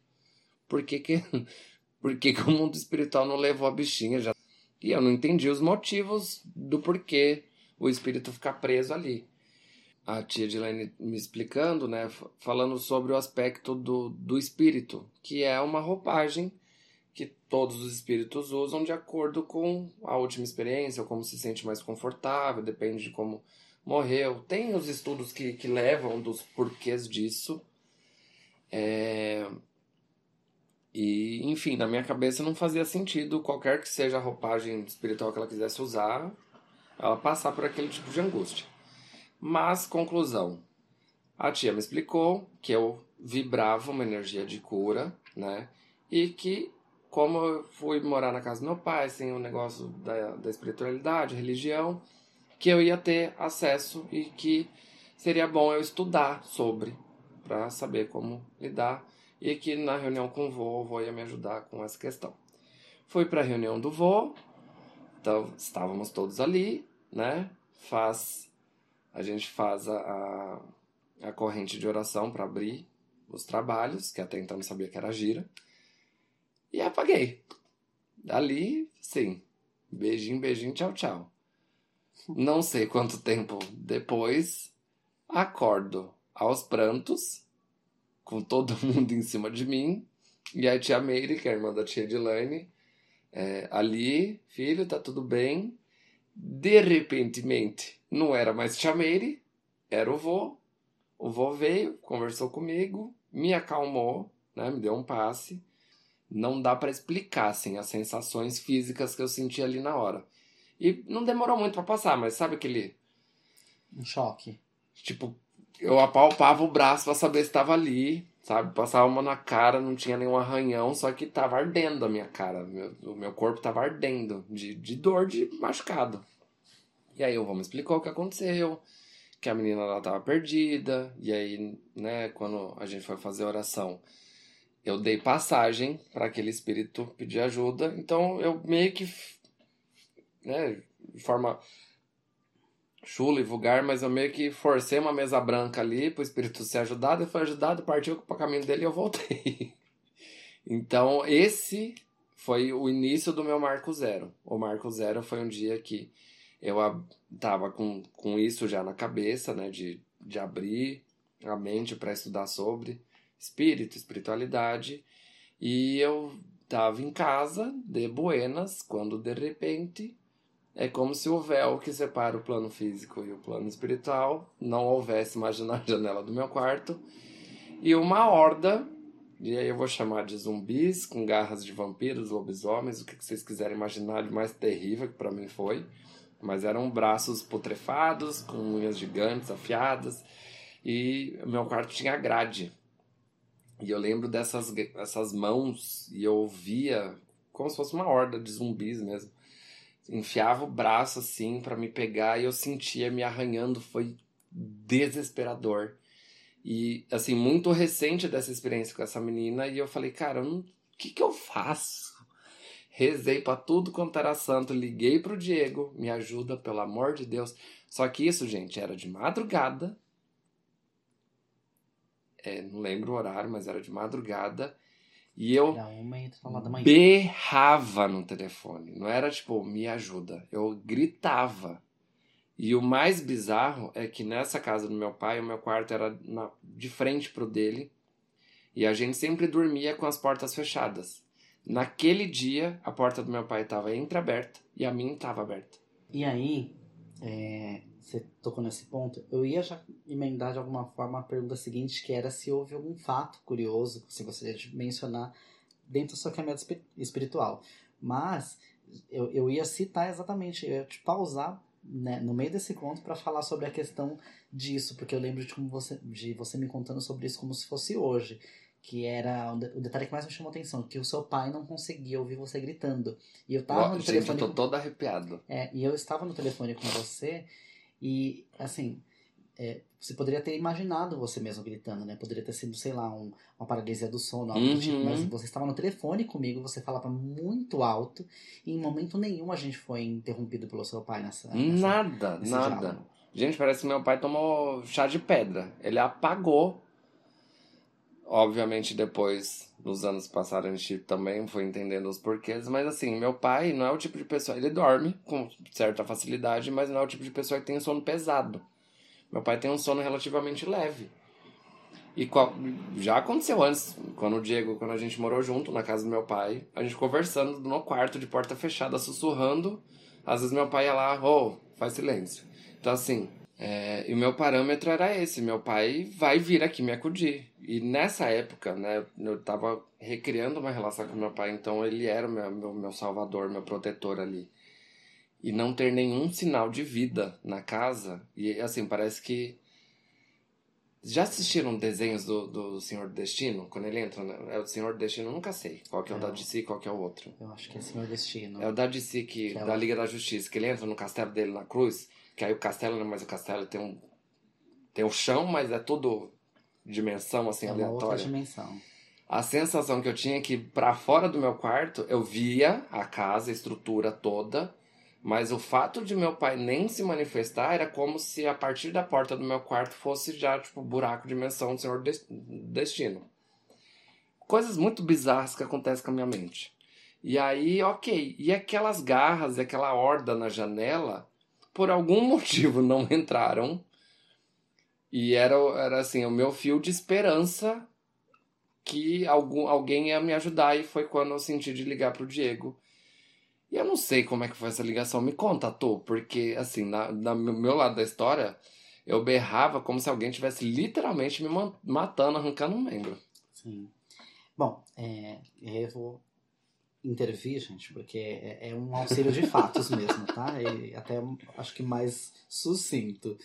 por que que, por que que o mundo espiritual não levou a bichinha já? E eu não entendi os motivos do porquê o espírito ficar preso ali. A tia Dilane me explicando, né, falando sobre o aspecto do, do espírito, que é uma roupagem que todos os espíritos usam de acordo com a última experiência, ou como se sente mais confortável, depende de como morreu. Tem os estudos que, que levam dos porquês disso. É... E, enfim, na minha cabeça não fazia sentido, qualquer que seja a roupagem espiritual que ela quisesse usar, ela passar por aquele tipo de angústia. Mas, conclusão. A tia me explicou que eu vibrava uma energia de cura, né? E que como eu fui morar na casa do meu pai, sem o negócio da, da espiritualidade, religião, que eu ia ter acesso e que seria bom eu estudar sobre, para saber como lidar, e que na reunião com o vô, o vô ia me ajudar com essa questão. Fui para a reunião do vô, então estávamos todos ali, né? Faz, a gente faz a, a, corrente de oração para abrir os trabalhos, que até então não sabia que era gira. E apaguei. Dali, sim. Beijinho, beijinho, tchau, tchau. Não sei quanto tempo depois, acordo aos prantos, com todo mundo em cima de mim, e a tia Meire, que é a irmã da tia Dilane, é, ali, filho, tá tudo bem. De repentemente, não era mais tia Meire, era o vô. O vô veio, conversou comigo, me acalmou, né, me deu um passe não dá para explicar assim as sensações físicas que eu senti ali na hora. E não demorou muito para passar, mas sabe aquele um choque. Tipo, eu apalpava o braço para saber se estava ali, sabe? Passava uma na cara, não tinha nenhum arranhão, só que tava ardendo a minha cara. Meu, o meu corpo tava ardendo de, de dor de machucado. E aí o me explicou o que aconteceu, que a menina ela tava perdida, e aí, né, quando a gente foi fazer a oração, eu dei passagem para aquele espírito pedir ajuda. Então eu meio que, né, de forma chula e vulgar, mas eu meio que forcei uma mesa branca ali para o espírito ser ajudado. Ele foi ajudado, partiu para o caminho dele e eu voltei. então esse foi o início do meu Marco Zero. O Marco Zero foi um dia que eu tava com, com isso já na cabeça, né, de, de abrir a mente para estudar sobre espírito, espiritualidade. E eu estava em casa, de buenas, quando de repente é como se o véu que separa o plano físico e o plano espiritual não houvesse mais na janela do meu quarto. E uma horda, e aí eu vou chamar de zumbis, com garras de vampiros, lobisomens, o que vocês quiserem imaginar de mais terrível que para mim foi. Mas eram braços putrefados, com unhas gigantes, afiadas. E meu quarto tinha grade. E eu lembro dessas essas mãos e eu via como se fosse uma horda de zumbis mesmo. Enfiava o braço assim para me pegar e eu sentia me arranhando, foi desesperador. E assim, muito recente dessa experiência com essa menina e eu falei, cara, o que que eu faço? Rezei para tudo quanto era santo, liguei pro Diego, me ajuda pelo amor de Deus. Só que isso, gente, era de madrugada é, não lembro o horário, mas era de madrugada. E eu berrava no telefone. Não era tipo, me ajuda. Eu gritava. E o mais bizarro é que nessa casa do meu pai, o meu quarto era na, de frente pro dele. E a gente sempre dormia com as portas fechadas. Naquele dia, a porta do meu pai estava entreaberta e a minha estava aberta. E aí, é, você tocou nesse ponto, eu ia já emendar de alguma forma a pergunta seguinte, que era se houve algum fato curioso que você gostaria de mencionar dentro da sua caminhada espiritual. Mas eu, eu ia citar exatamente, eu ia te pausar né, no meio desse conto para falar sobre a questão disso, porque eu lembro de como você, de você me contando sobre isso como se fosse hoje. que era o de- o detalhe que mais me chamou a atenção, que o seu pai não conseguia ouvir você gritando. E eu tava Ó, no Gente, telefone eu tô todo arrepiado. é, e eu estava no telefone com você e, assim, é, você poderia ter imaginado você mesmo gritando, né? Poderia ter sido, sei lá, um, uma paralisia do sono, algo do tipo. Uhum. Mas você estava no telefone comigo, você falava muito alto e em momento nenhum a gente foi interrompido pelo seu pai nessa... nessa Nada, nada. diálogo. Gente, parece que meu pai tomou chá de pedra. Ele apagou. Obviamente, depois, nos anos passados, a gente também foi entendendo os porquês. Mas, assim, meu pai não é o tipo de pessoa. Ele dorme com certa facilidade, mas não é o tipo de pessoa que tem sono pesado. Meu pai tem um sono relativamente leve. E qual- já aconteceu antes, quando o Diego, quando a gente morou junto na casa do meu pai, a gente conversando no quarto de porta fechada, sussurrando. Às vezes meu pai ia lá, ô, faz silêncio. Então, assim, é, e o meu parâmetro era esse: meu pai vai vir aqui me acudir. E nessa época, né, eu tava recriando uma relação com meu pai, então ele era o meu, meu, meu salvador, meu protetor ali. E não ter nenhum sinal de vida na casa, e assim, parece que. Já assistiram desenhos do, do Senhor do Destino? Quando ele entra, né? É o Senhor Destino, eu nunca sei qual que é o da Não. DC e qual que é o outro. Eu acho que é Senhor Destino. É o da DC, que, Que é da o- Liga da Justiça, que ele entra no castelo dele na cruz, que aí o castelo, não é mais o castelo, tem um. Tem o chão, mas é tudo dimensão assim É uma outra aleatória. dimensão. A sensação que eu tinha é que pra fora do meu quarto eu via a casa, a estrutura toda, mas o fato de meu pai nem se manifestar era como se a partir da porta do meu quarto fosse já tipo buraco dimensão do Senhor Des- Destino. Coisas muito bizarras que acontecem com a minha mente. E aí, ok. E aquelas garras e aquela horda na janela, por algum motivo não entraram. E era, era assim, o meu fio de esperança que algum, alguém ia me ajudar. E foi quando eu senti de ligar pro Diego. E eu não sei como é que foi essa ligação. Me conta, Tô, porque assim, na, meu lado da história, eu berrava como se alguém tivesse literalmente me matando, arrancando um membro. Sim. Bom, é, eu vou intervir, gente, porque é, é um auxílio de fatos mesmo, tá? E até acho que mais sucinto.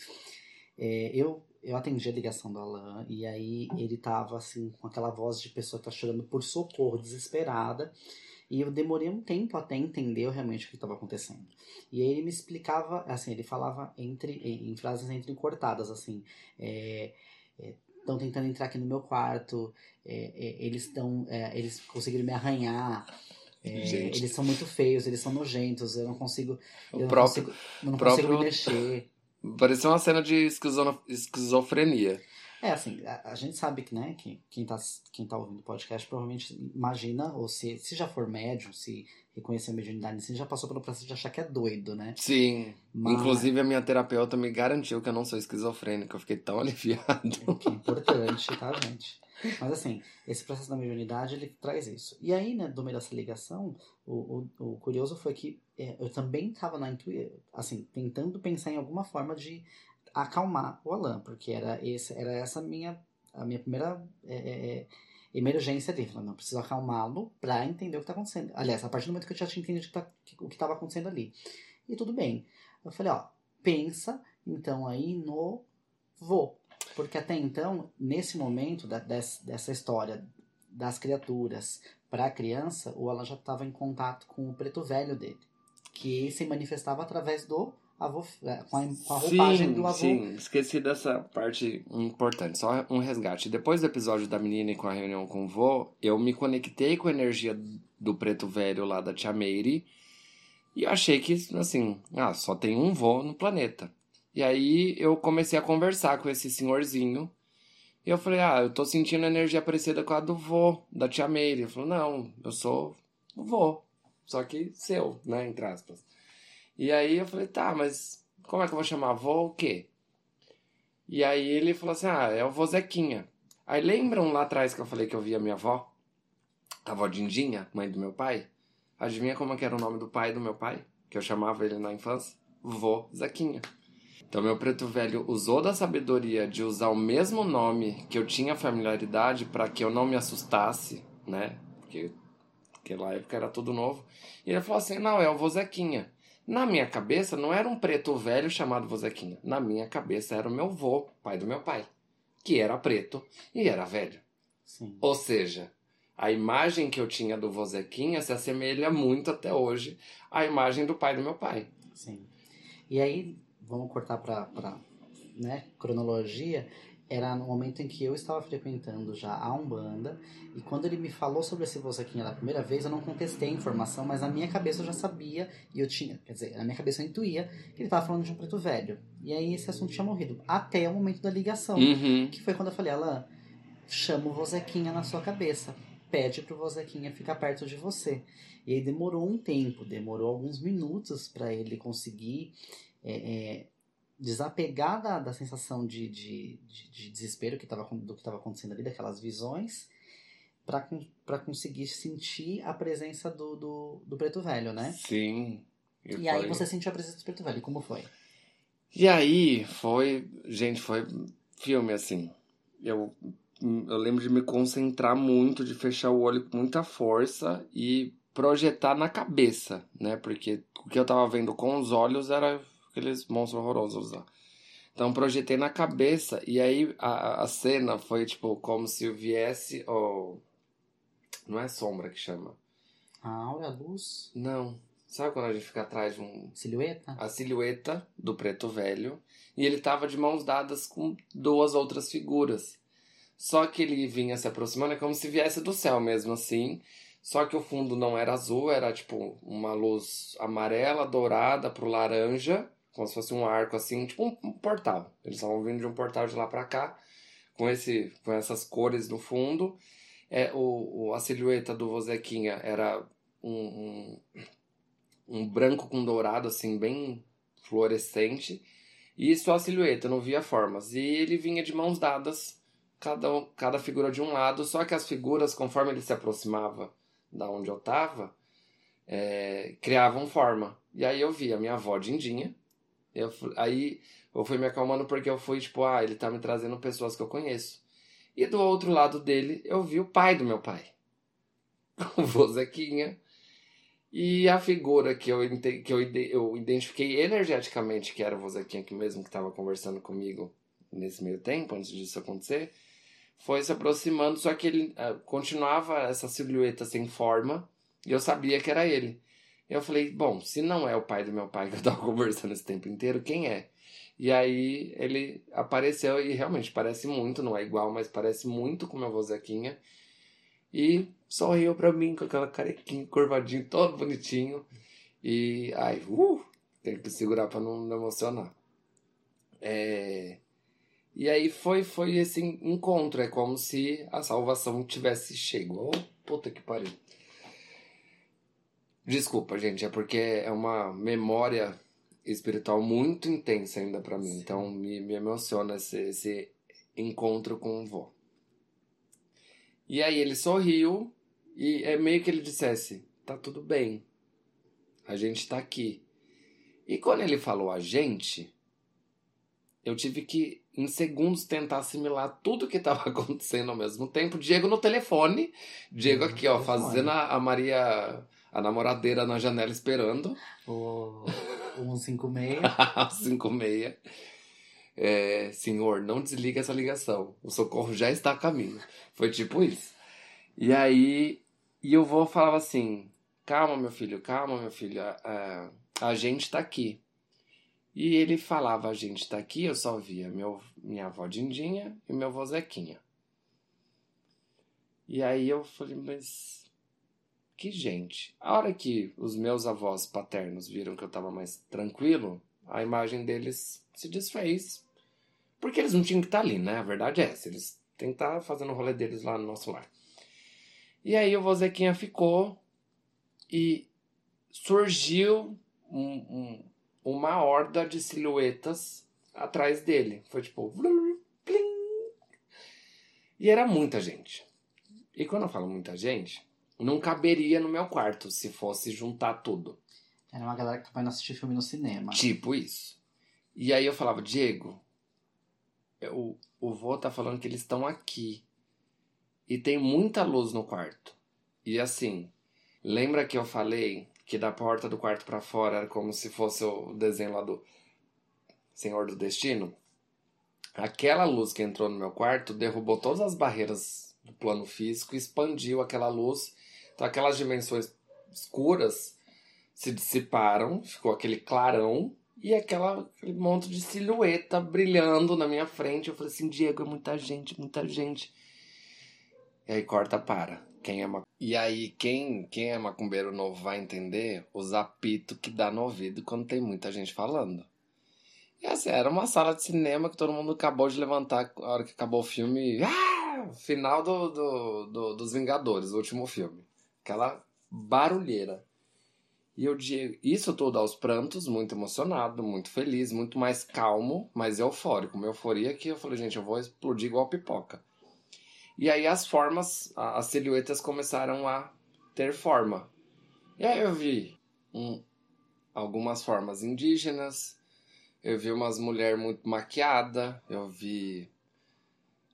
É, eu, eu atendi a ligação do Alan e aí ele tava assim, com aquela voz de pessoa que tá chorando por socorro, desesperada. E eu demorei um tempo até entender realmente o que estava acontecendo. E aí ele me explicava, assim, ele falava entre em, em frases entrecortadas, assim, é, estão tentando entrar aqui no meu quarto, é, é, eles estão, é, eles conseguiram me arranhar, é, eles são muito feios, eles são nojentos, eu não consigo, eu O não próprio, consigo, eu não próprio- consigo me mexer. Parecia uma cena de esquizo- esquizofrenia. É, assim, a, a gente sabe que, né, que quem tá, quem tá ouvindo o podcast provavelmente imagina, ou se, se já for médium, se reconhecer a mediunidade, se já passou pelo processo de achar que é doido, né? Sim. Mas- Inclusive, a minha terapeuta me garantiu que eu não sou esquizofrênico. Eu fiquei tão aliviado. O que é importante, tá, gente? Mas assim, esse processo da mediunidade, ele traz isso. E aí, né, do meio dessa ligação, o, o, o curioso foi que é, eu também estava na intui assim, tentando pensar em alguma forma de acalmar o Alan, porque era, esse, era essa minha, a minha primeira é, é, é, emergência ali. Falando, não, preciso acalmá-lo pra entender o que está acontecendo. Aliás, a partir do momento que eu já tinha entendido tá- o que estava acontecendo ali. E tudo bem. Eu falei, ó, pensa então aí no vô. Porque até então, nesse momento da, des- dessa história das criaturas para a criança, o Alan já estava em contato com o preto velho dele, que se manifestava através do avô, é, com a, com a roupagem sim, do avô. sim. Esqueci dessa parte importante. Só um resgate. Depois do episódio da menina e com a reunião com o vô, eu me conectei com a energia do preto velho lá da Tia Meire. E eu achei que, assim, ah, só tem um vô no planeta. E aí eu comecei a conversar com esse senhorzinho. E eu falei, ah, eu tô sentindo energia parecida com a do vô, da Tia Meire. Ele falou, não, eu sou o vô. Só que seu, né, entre aspas. E aí eu falei, tá, mas como é que eu vou chamar? Vô o quê? E aí ele falou assim, ah, é o vô Zequinha. Aí lembram lá atrás que eu falei que eu via minha avó? A avó Dindinha, mãe do meu pai? Adivinha como que era o nome do pai do meu pai? Que eu chamava ele na infância? Vô Zequinha. Então meu preto velho usou da sabedoria de usar o mesmo nome que eu tinha familiaridade para que eu não me assustasse, né? Porque naquela época era tudo novo. E ele falou assim, não, é o vô Zequinha. Na minha cabeça não era um preto velho chamado Vozequinha. Na minha cabeça era o meu vô, pai do meu pai, que era preto e era velho. Sim. Ou seja, a imagem que eu tinha do vozequinha se assemelha muito até hoje à imagem do pai do meu pai. Sim. E aí, vamos cortar para né, cronologia. Era no momento em que eu estava frequentando já a Umbanda. E quando ele me falou sobre esse vozequinha da primeira vez, eu não contestei a informação, mas na minha cabeça eu já sabia. E eu tinha, quer dizer, na minha cabeça eu intuía que ele estava falando de um preto velho. E aí esse assunto tinha morrido. Até o momento da ligação. Uhum. Que foi quando eu falei, Alan, chama o vozequinha na sua cabeça. Pede pro vozequinha ficar perto de você. E aí demorou um tempo, demorou alguns minutos para ele conseguir é, é, desapegar da, da sensação de, de, de, de desespero que tava, do que estava acontecendo ali, daquelas visões, para conseguir sentir a presença do, do, do preto velho, né? Sim. E, aí você sentiu a presença do preto velho. E como foi? E aí foi. Gente, foi filme assim. Eu, eu lembro de me concentrar muito, de fechar o olho com muita força e projetar na cabeça, né? Porque o que eu tava vendo com os olhos era aqueles monstros horrorosos lá. Então projetei na cabeça e aí a, a cena foi tipo como se viesse oh, não é sombra que chama. A aura, a luz, Não. Sabe quando a gente fica atrás de um silhueta? a silhueta do preto velho e ele tava de mãos dadas com duas outras figuras. Só que ele vinha se aproximando, é como se viesse do céu mesmo assim. Só que o fundo não era azul, era tipo uma luz amarela, dourada pro laranja, como se fosse um arco assim, tipo um, um portal. Eles estavam vindo de um portal de lá pra cá, com esse com essas cores no fundo. É, o, o- a silhueta do Vozequinha era um, um, um branco com dourado, assim, bem fluorescente. E só a silhueta, não via formas. E ele vinha de mãos dadas, cada, cada figura de um lado, só que as figuras, conforme ele se aproximava da onde eu tava, é, criavam forma. E aí eu vi a minha avó Dindinha. Eu, aí eu fui me acalmando porque eu fui tipo, ah, ele tá me trazendo pessoas que eu conheço. E do outro lado dele, eu vi o pai do meu pai. O Vozequinha. E a figura que eu, que eu, eu identifiquei energeticamente que era o Vozequinha aqui mesmo que estava conversando comigo nesse meio tempo, antes disso acontecer, foi se aproximando, só que ele ah, continuava essa silhueta sem forma, e eu sabia que era ele. Eu falei, bom, se não é o pai do meu pai que eu tava conversando esse tempo inteiro, quem é? E aí ele apareceu e realmente parece muito, não é igual, mas parece muito com meu vozequinha. E sorriu pra mim com aquela carequinha, curvadinho, todo bonitinho. E, ai, uh, tem que segurar pra não, não emocionar. É, E aí foi, foi esse encontro, é como se a salvação tivesse chego. Oh, puta que pariu. Desculpa, gente, é porque é uma memória espiritual muito intensa ainda pra mim. Então me, me emociona esse, esse encontro com o vô. E aí ele sorriu e é meio que ele dissesse: tá tudo bem, a gente tá aqui. E quando ele falou a gente, eu tive que, em segundos, tentar assimilar tudo que estava acontecendo ao mesmo tempo. Diego no telefone, Diego aqui, ó, fazendo a, a Maria, a namoradeira na janela esperando. O 156. às 5 e meia. É, senhor, não desliga essa ligação. O socorro já está a caminho. Foi tipo isso. E aí, e eu vou falava assim: calma, meu filho, calma, meu filho, a, a gente tá aqui. E ele falava: a gente tá aqui, eu só via meu, minha avó Dindinha e meu avô Zequinha. E aí eu falei: mas que gente. A hora que os meus avós paternos viram que eu tava mais tranquilo, a imagem deles se desfez. Porque eles não tinham que estar ali, né? A verdade é essa. Eles têm que estar fazendo o rolê deles lá no nosso lar. E aí o vozequinha ficou e surgiu um- um- uma horda de silhuetas atrás dele. Foi tipo. E era muita gente. E quando eu falo muita gente, não caberia no meu quarto se fosse juntar tudo. Era uma galera que vai assistir filme no cinema. Tipo isso. E aí eu falava, Diego, o, o vô tá falando que eles estão aqui. E tem muita luz no quarto. E assim, lembra que eu falei que da porta do quarto pra fora era como se fosse o desenho lá do Senhor do Destino? Aquela luz que entrou no meu quarto derrubou todas as barreiras do plano físico expandiu aquela luz. Então aquelas dimensões escuras se dissiparam, ficou aquele clarão e aquela, aquele monte de silhueta brilhando na minha frente. Eu falei assim, Diego, é muita gente, muita gente. E aí corta para. Quem é E aí, quem, quem é macumbeiro novo vai entender os apitos que dá no ouvido quando tem muita gente falando. E assim, era uma sala de cinema que todo mundo acabou de levantar na hora que acabou o filme. Ah! Final do, do, do, dos Vingadores, o último filme. Aquela barulheira. E eu digo, isso tudo aos prantos, muito emocionado, muito feliz, muito mais calmo, mais eufórico. Uma euforia que eu falei, gente, eu vou explodir igual pipoca. E aí as formas, as silhuetas começaram a ter forma. E aí eu vi um, algumas formas indígenas, eu vi umas mulheres muito maquiada, eu vi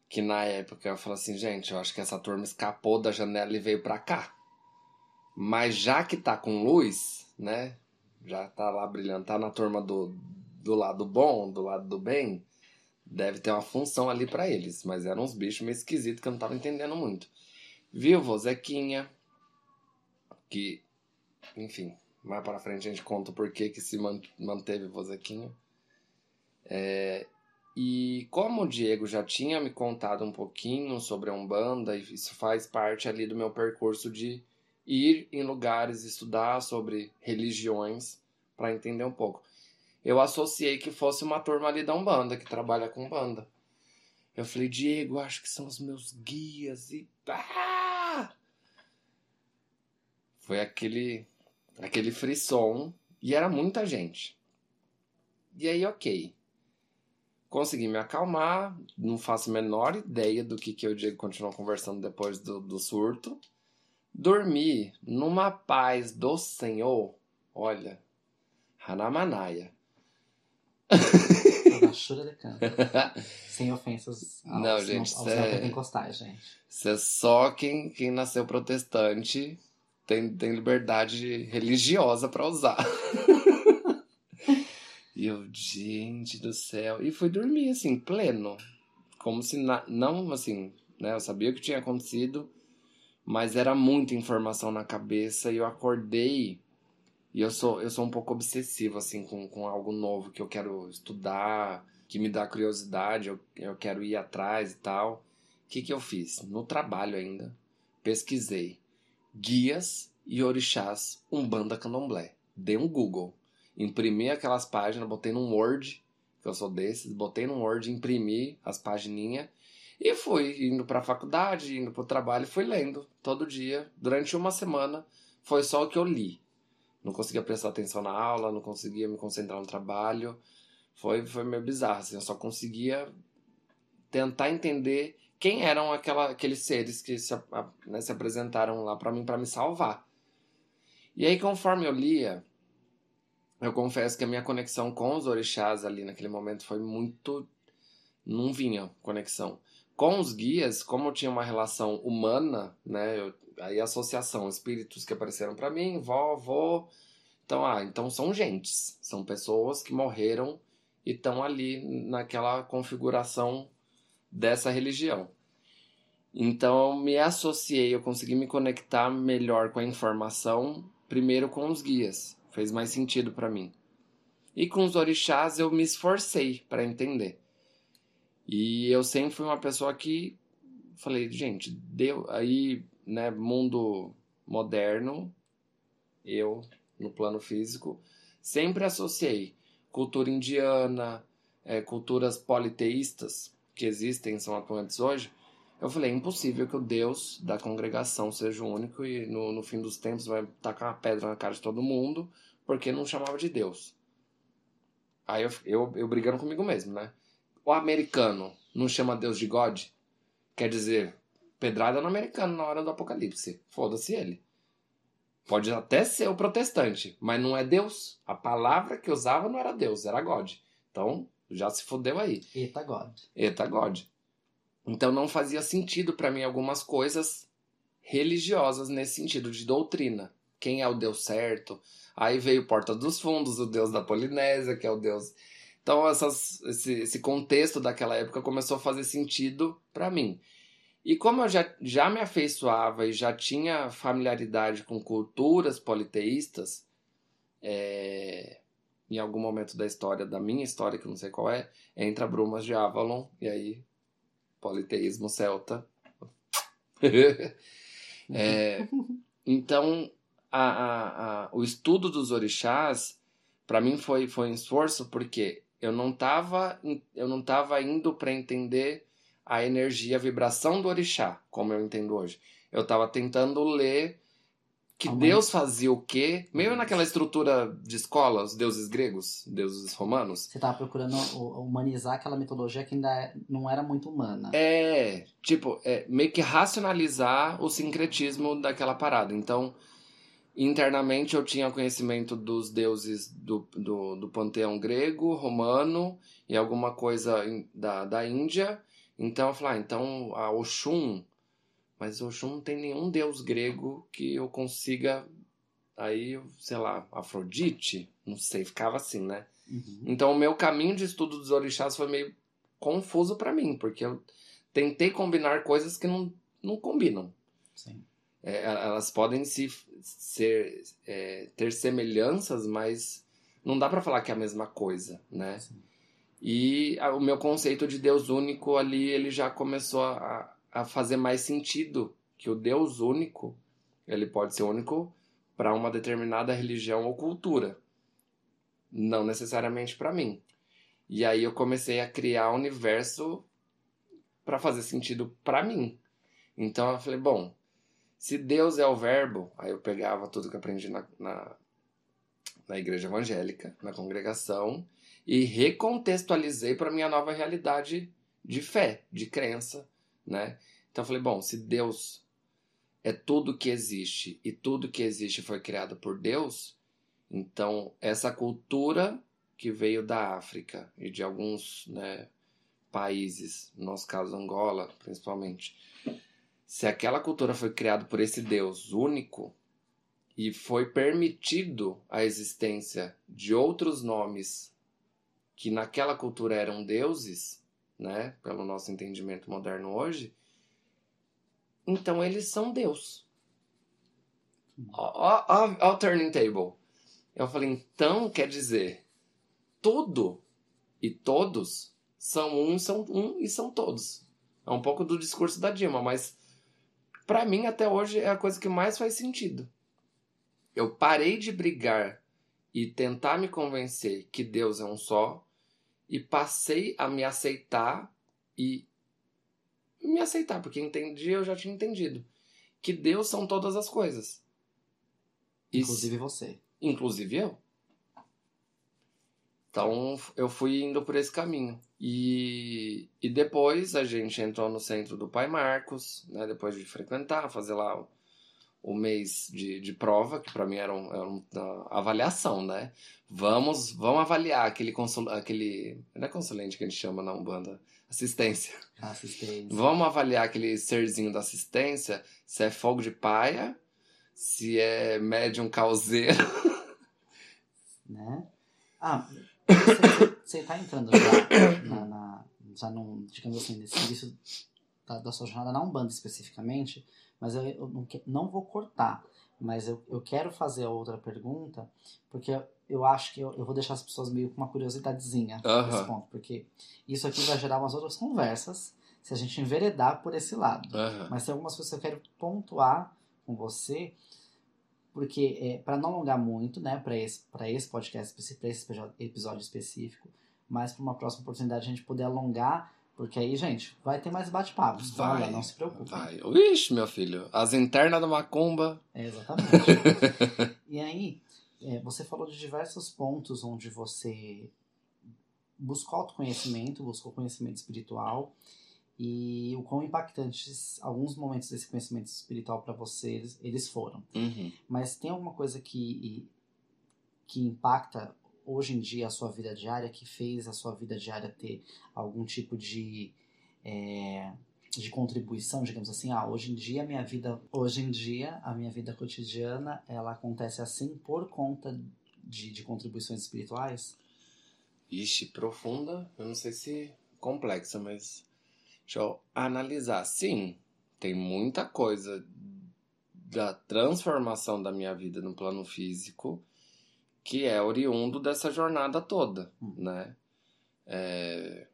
que na época eu falei assim, gente, eu acho que essa turma escapou da janela e veio pra cá. Mas já que tá com luz, né? Já tá lá brilhando, tá na turma do, do lado bom, do lado do bem, deve ter uma função ali para eles. Mas eram uns bichos meio esquisitos que eu não tava entendendo muito. Viu, Vozequinha? Que, enfim, mais para frente a gente conta o porquê que se manteve Vozequinha. É, e como o Diego já tinha me contado um pouquinho sobre a Umbanda, isso faz parte ali do meu percurso de ir em lugares estudar sobre religiões para entender um pouco. Eu associei que fosse uma turma ali da Umbanda, que trabalha com banda. Eu falei, Diego, acho que são os meus guias e. Ah! Foi aquele aquele frisson e era muita gente. E aí, ok. Consegui me acalmar, não faço a menor ideia do que, que eu e o Diego continuou conversando depois do, do surto. Dormir numa paz do Senhor, olha, canto. Sem ofensas aos, não, gente, aos cê, pentecostais, gente. Isso é só quem, quem nasceu protestante tem, tem liberdade religiosa para usar. e eu, gente do céu. E fui dormir, assim, pleno. Como se na, não, assim, né? Eu sabia o que tinha acontecido mas era muita informação na cabeça e eu acordei e eu sou eu sou um pouco obsessivo assim com, com algo novo que eu quero estudar que me dá curiosidade eu, eu quero ir atrás e tal. O que que eu fiz? No trabalho ainda pesquisei guias e orixás umbanda candomblé. Dei um Google imprimi aquelas páginas botei num Word que eu sou desses botei num Word imprimi as pagininhas e fui indo para a faculdade, indo para o trabalho, fui lendo todo dia. Durante uma semana foi só o que eu li. Não conseguia prestar atenção na aula, não conseguia me concentrar no trabalho. Foi, foi meio bizarro, assim, eu só conseguia tentar entender quem eram aquela, aqueles seres que se, né, se apresentaram lá para mim, para me salvar. E aí, conforme eu lia, eu confesso que a minha conexão com os orixás ali naquele momento foi muito. Não vinha conexão. Com os guias, como eu tinha uma relação humana, né? Eu, aí associação, espíritos que apareceram para mim, vó, avô. Então, ah, então são gentes, são pessoas que morreram e estão ali naquela configuração dessa religião. Então, me associei, eu consegui me conectar melhor com a informação, primeiro com os guias, fez mais sentido para mim. E com os orixás eu me esforcei para entender. E eu sempre fui uma pessoa que falei, gente, deu aí, né, mundo moderno, eu no plano físico, sempre associei cultura indiana, é, culturas politeístas que existem, são atuantes hoje. Eu falei, é impossível que o Deus da congregação seja o único e no, no fim dos tempos vai tacar uma pedra na cara de todo mundo, porque não chamava de Deus. Aí eu, eu, eu brigando comigo mesmo, né? O americano não chama Deus de God? Quer dizer, pedrada no americano na hora do apocalipse. Foda-se ele. Pode até ser o protestante, mas não é Deus. A palavra que usava não era Deus, era God. Então, já se fodeu aí. Eita God. Eita God. Então não fazia sentido para mim algumas coisas religiosas nesse sentido de doutrina. Quem é o Deus certo? Aí veio Porta dos Fundos, o Deus da Polinésia, que é o Deus então essas, esse, esse contexto daquela época começou a fazer sentido para mim. E como eu já, já me afeiçoava e já tinha familiaridade com culturas politeístas, é, em algum momento da história, da minha história, que não sei qual é, entra Brumas de Avalon, e aí, politeísmo celta. é, então, a, a, a, o estudo dos orixás, para mim, foi, foi um esforço, porque eu não estava eu não tava indo para entender a energia, a vibração do orixá, como eu entendo hoje. Eu estava tentando ler que Deus fazia o quê? Meio naquela estrutura de escola, os deuses gregos, deuses romanos. Você estava procurando humanizar aquela mitologia que ainda é, não era muito humana. É, tipo, é, meio que racionalizar o sincretismo daquela parada. Então, internamente eu tinha conhecimento dos deuses do, do, do panteão grego, romano e alguma coisa da, da Índia. Então eu falei, ah, então a Oxum, mas Oxum não tem nenhum deus grego que eu consiga. Aí, sei lá, Afrodite? Não sei, ficava assim, né? Uhum. Então o meu caminho de estudo dos orixás foi meio confuso para mim, porque eu tentei combinar coisas que não, não combinam. É, elas podem se, ser, é, ter semelhanças, mas não dá para falar que é a mesma coisa, né? Sim. E a, o meu conceito de Deus único ali, ele já começou a, a fazer mais sentido, que o Deus único, ele pode ser único para uma determinada religião ou cultura, não necessariamente para mim. E aí eu comecei a criar um universo para fazer sentido para mim. Então eu falei, bom, se Deus é o verbo, aí eu pegava tudo que aprendi na, na, na igreja evangélica, na congregação, e recontextualizei para minha nova realidade de fé, de crença, né? Então eu falei, bom, se Deus é tudo que existe e tudo que existe foi criado por Deus, então essa cultura que veio da África e de alguns né, países, no nosso caso Angola principalmente, se aquela cultura foi criada por esse Deus único e foi permitido a existência de outros nomes que naquela cultura eram deuses, né, pelo nosso entendimento moderno hoje, então eles são Deus. Ó, o turning table. Eu falei, então quer dizer, tudo e todos são um, são um e são todos. É um pouco do discurso da Dilma, mas para mim até hoje é a coisa que mais faz sentido. Eu parei de brigar e tentar me convencer que Deus é um só e passei a me aceitar e me aceitar, porque entendi, eu já tinha entendido que Deus são todas as coisas. Inclusive você. Inclusive eu. Então eu fui indo por esse caminho. E, e depois a gente entrou no centro do Pai Marcos, né, depois de frequentar, fazer lá o, o mês de, de prova, que para mim era, um, era uma avaliação, né? Vamos, vamos avaliar aquele consul, aquele não é consulente que a gente chama na Umbanda, assistência. Assistência. Vamos avaliar aquele serzinho da assistência, se é fogo de paia, se é médium causeiro. Né? Ah, você, está entrando já na, na, já num, digamos assim, nesse início da, da sua jornada na Umbanda especificamente, mas eu, eu não, não, vou cortar. Mas eu, eu quero fazer outra pergunta, porque eu, eu acho que eu, eu, vou deixar as pessoas meio com uma curiosidadezinha uhum. nesse ponto, porque isso aqui vai gerar umas outras conversas se a gente enveredar por esse lado. Uhum. Mas tem algumas coisas que eu quero pontuar com você, porque é, para não alongar muito, né, para esse, esse podcast, para esse episódio específico, mas para uma próxima oportunidade a gente poder alongar porque aí, gente, vai ter mais bate-papos. Vai, então, não se preocupe. Vai. Ixi, meu filho. As internas da macumba. É, exatamente. e aí, é, você falou de diversos pontos onde você buscou autoconhecimento, buscou conhecimento espiritual e o quão impactantes alguns momentos desse conhecimento espiritual para você eles foram. Uhum. Mas tem alguma coisa que que impacta hoje em dia a sua vida diária que fez a sua vida diária ter algum tipo de é, de contribuição, digamos assim, ah, hoje em dia a minha vida, hoje em dia a minha vida cotidiana, ela acontece assim por conta de, de contribuições espirituais? Ixi, profunda, eu não sei se complexa, mas deixa eu analisar. Sim, tem muita coisa da transformação da minha vida no plano físico que é oriundo dessa jornada toda, Hum. né? É...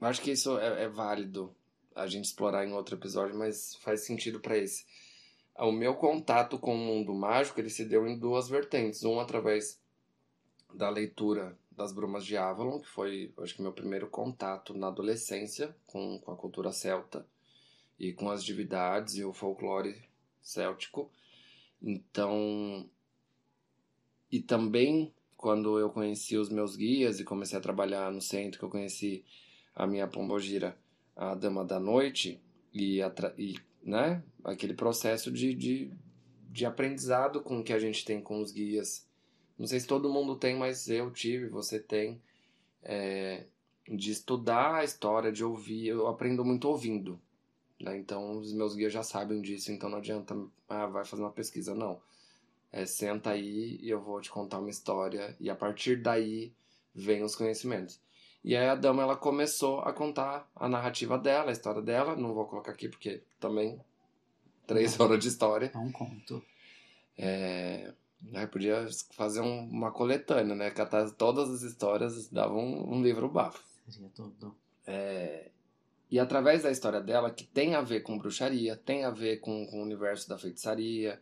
Acho que isso é, é válido a gente explorar em outro episódio, mas faz sentido para esse. O meu contato com o mundo mágico ele se deu em duas vertentes. Um através da leitura das Brumas de Avalon, que foi, acho que, meu primeiro contato na adolescência com, com a cultura celta e com as divindades e o folclore céltico. Então, e também quando eu conheci os meus guias e comecei a trabalhar no centro, que eu conheci a minha pombogira, a Dama da Noite, e, e né, aquele processo de, de, de aprendizado com que a gente tem com os guias. Não sei se todo mundo tem, mas eu tive, você tem. é, de estudar a história, de ouvir. Eu aprendo muito ouvindo. Né? Então, os meus guias já sabem disso, então não adianta, ah, vai fazer uma pesquisa. Não. É, senta aí e eu vou te contar uma história, e a partir daí vem os conhecimentos. E aí a dama ela começou a contar a narrativa dela, a história dela. Não vou colocar aqui porque também três horas de história. É um conto. É, aí podia fazer um- uma coletânea, né? Catar todas as histórias, dava um, um livro bafo. Seria todo. E através da história dela, que tem a ver com bruxaria, tem a ver com, com o universo da feitiçaria,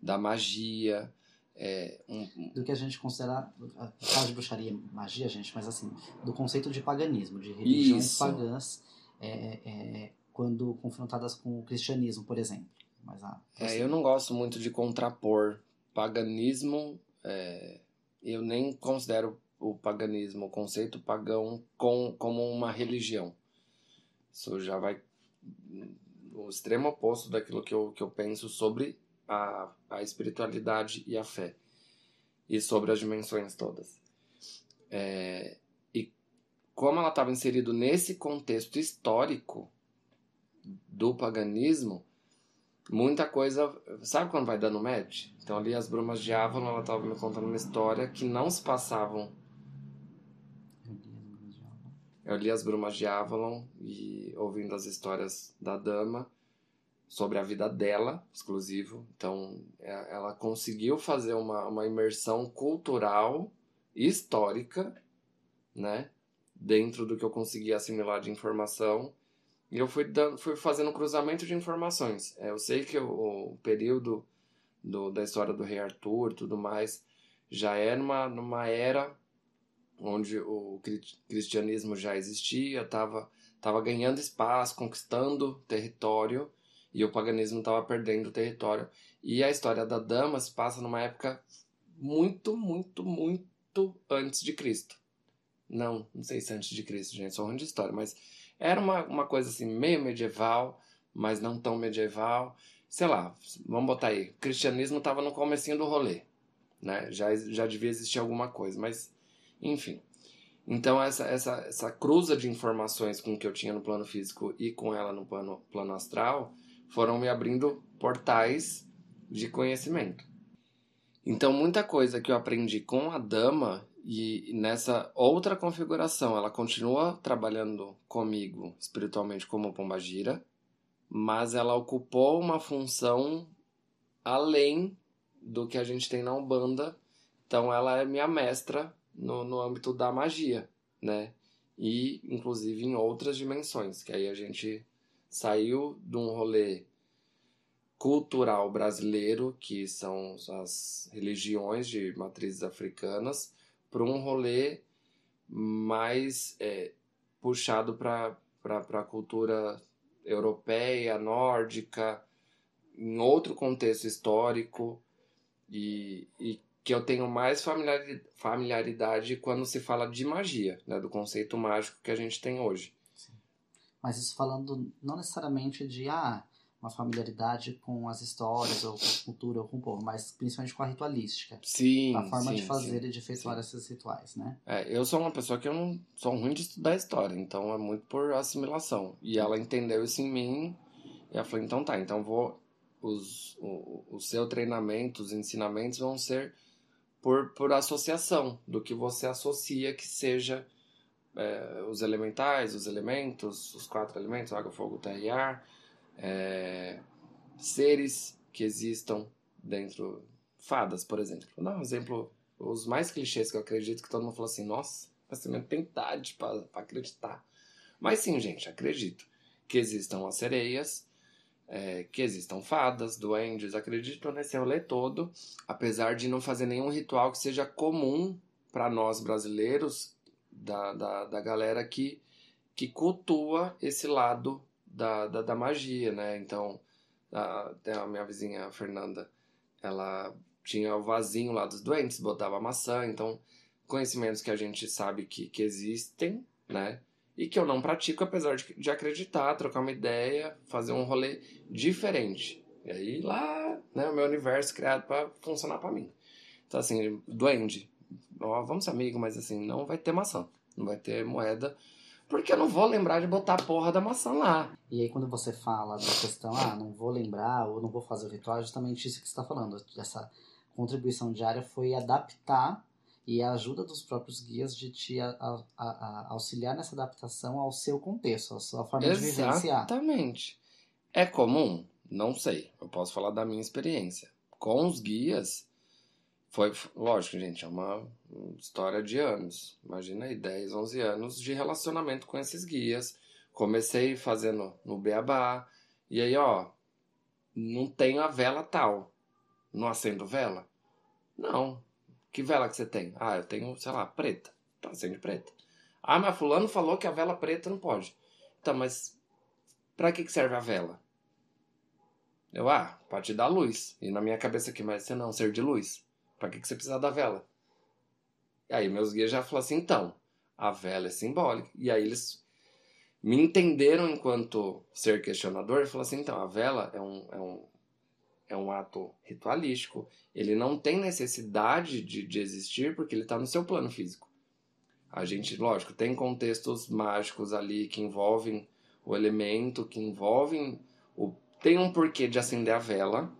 da magia, é, um- Do que a gente considera. Fala de bruxaria, magia, gente, mas assim, do conceito de paganismo, de religiões Isso. pagãs, é, é, é, quando confrontadas com o cristianismo, por exemplo. Mas, ah, É, eu não gosto muito de contrapor paganismo. é, eu nem considero o paganismo, o conceito pagão, com, como uma religião. Isso já vai o extremo oposto daquilo que eu, que eu penso sobre a, a espiritualidade e a fé. E sobre as dimensões todas. É, e como ela estava inserida nesse contexto histórico do paganismo, muita coisa. Sabe quando vai dando match? Então, ali, as Brumas de Avalon, ela estava me contando uma história que não se passavam. eu li as Brumas de Avalon. E ouvindo as histórias da dama sobre a vida dela, exclusivo. Então, é- ela conseguiu fazer uma, uma imersão cultural, histórica, né? Dentro do que eu conseguia assimilar de informação. E eu fui, dando, fui fazendo cruzamento de informações. É, eu sei que o, o período do, da história do rei Arthur tudo mais já é numa, numa era onde o cri- cristianismo já existia, estava tava ganhando espaço, conquistando território, e o paganismo estava perdendo território. E a história da dama se passa numa época muito, muito, muito antes de Cristo. Não, não sei se antes de Cristo, gente, sou ruim de história, mas era uma, uma coisa assim, meio medieval, mas não tão medieval. Sei lá, vamos botar aí, o cristianismo estava no comecinho do rolê, né? Já, já devia existir alguma coisa, mas enfim. Então essa, essa, essa cruza de informações com que eu tinha no plano físico e com ela no plano, plano astral foram me abrindo portais de conhecimento. Então muita coisa que eu aprendi com a dama e nessa outra configuração, ela continua trabalhando comigo espiritualmente como pombagira, mas ela ocupou uma função além do que a gente tem na Umbanda. Então ela é minha mestra no, no âmbito da magia, né? E inclusive em outras dimensões, que aí a gente saiu de um rolê cultural brasileiro, que são as religiões de matrizes africanas, para um rolê mais é, puxado para a cultura europeia, nórdica, em outro contexto histórico, e, e que eu tenho mais familiari- familiaridade quando se fala de magia, né, do conceito mágico que a gente tem hoje. Mas isso falando não necessariamente de ah, uma familiaridade com as histórias, ou com a cultura, ou com o povo, mas principalmente com a ritualística. Sim, a forma sim, de fazer sim. e de efetuar esses rituais, né? É, eu sou uma pessoa que eu não sou ruim de estudar história, então é muito por assimilação. E ela entendeu isso em mim, e ela falou, então tá, então vou. Os, o, o seu treinamento, os ensinamentos vão ser por, por associação, do que você associa que seja é, os elementais, os elementos, os quatro elementos, água, fogo, terra e ar, é, seres que existam dentro, fadas, por exemplo. Vou dar um exemplo, os mais clichês que eu acredito que todo mundo fala assim, nossa, você não tem idade para acreditar. Mas sim, gente, acredito que existam as sereias, é, que existam fadas, duendes, acredito nesse rolê todo, apesar de não fazer nenhum ritual que seja comum para nós brasileiros, da, da, da galera que, que cultua esse lado da, da, da magia, né? Então, a, a minha vizinha a Fernanda, ela tinha o vasinho lá dos doentes, botava maçã, então conhecimentos que a gente sabe que, que existem, né? E que eu não pratico, apesar de, de acreditar, trocar uma ideia, fazer um rolê diferente. E aí lá, né, o meu universo criado para funcionar para mim. Então, assim, duende, ó, vamos ser amigos, mas assim, não vai ter maçã, não vai ter moeda, porque eu não vou lembrar de botar a porra da maçã lá. E aí quando você fala da questão, ah, não vou lembrar ou não vou fazer o ritual, é justamente isso que você está falando. Essa contribuição diária foi adaptar e a ajuda dos próprios guias de te a, a, a auxiliar nessa adaptação ao seu contexto, à sua forma Exatamente. de vivenciar. Exatamente. É comum? Não sei. Eu posso falar da minha experiência. Com os guias, foi, lógico, gente, é uma história de anos. Imagina aí, 10, 11 anos de relacionamento com esses guias. Comecei fazendo no Beabá, e aí, ó, não tenho a vela tal. Não acendo vela? Não. Que vela que você tem? Ah, eu tenho, sei lá, preta. Então acende preta. Ah, mas fulano falou que a vela preta não pode. Então, mas pra que que serve a vela? Eu, ah, pra te dar luz. E na minha cabeça aqui, mas você não, ser de luz. Pra que que você precisa da vela? E aí meus guias já falaram assim, então, a vela é simbólica. E aí eles me entenderam enquanto ser questionador e falaram assim, então, a vela é um, é um, é um ato ritualístico. Ele não tem necessidade de, de existir porque ele está no seu plano físico. A gente, lógico, tem contextos mágicos ali que envolvem o elemento, que envolvem o tem um porquê de acender a vela,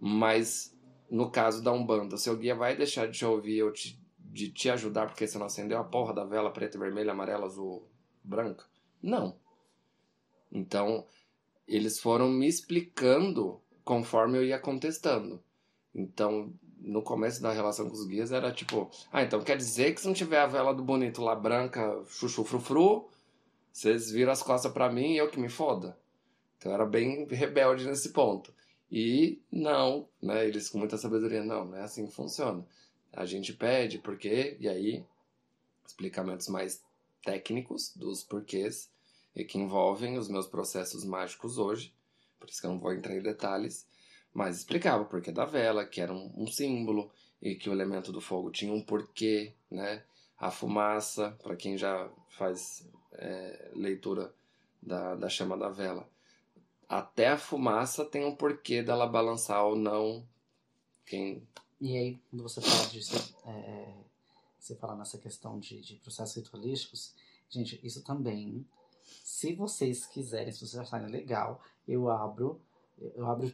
mas no caso da Umbanda, seu guia vai deixar de te ouvir ou te, de te ajudar porque você não acendeu a porra da vela preta, vermelha, amarela, azul, branca? Não. Então, eles foram me explicando conforme eu ia contestando. Então, no começo da relação com os guias era tipo, ah, então quer dizer que se não tiver a vela do bonito lá branca, chuchu frufru, vocês viram as costas para mim e eu que me foda. Então era bem rebelde nesse ponto. E não, né, eles com muita sabedoria, não, não é assim que funciona. A gente pede porque, e aí, explicamentos mais técnicos dos porquês e que envolvem os meus processos mágicos hoje, por isso que eu não vou entrar em detalhes, mas explicava o porquê da vela, que era um, um símbolo, e que o elemento do fogo tinha um porquê, né? A fumaça, para quem já faz é, leitura da, da chama da vela, até a fumaça tem um porquê dela balançar ou não. Quem... E aí, quando você fala disso, é, é, você fala nessa questão de, de processos ritualísticos, gente, isso também, se vocês quiserem, se vocês acharem legal, eu abro, eu abro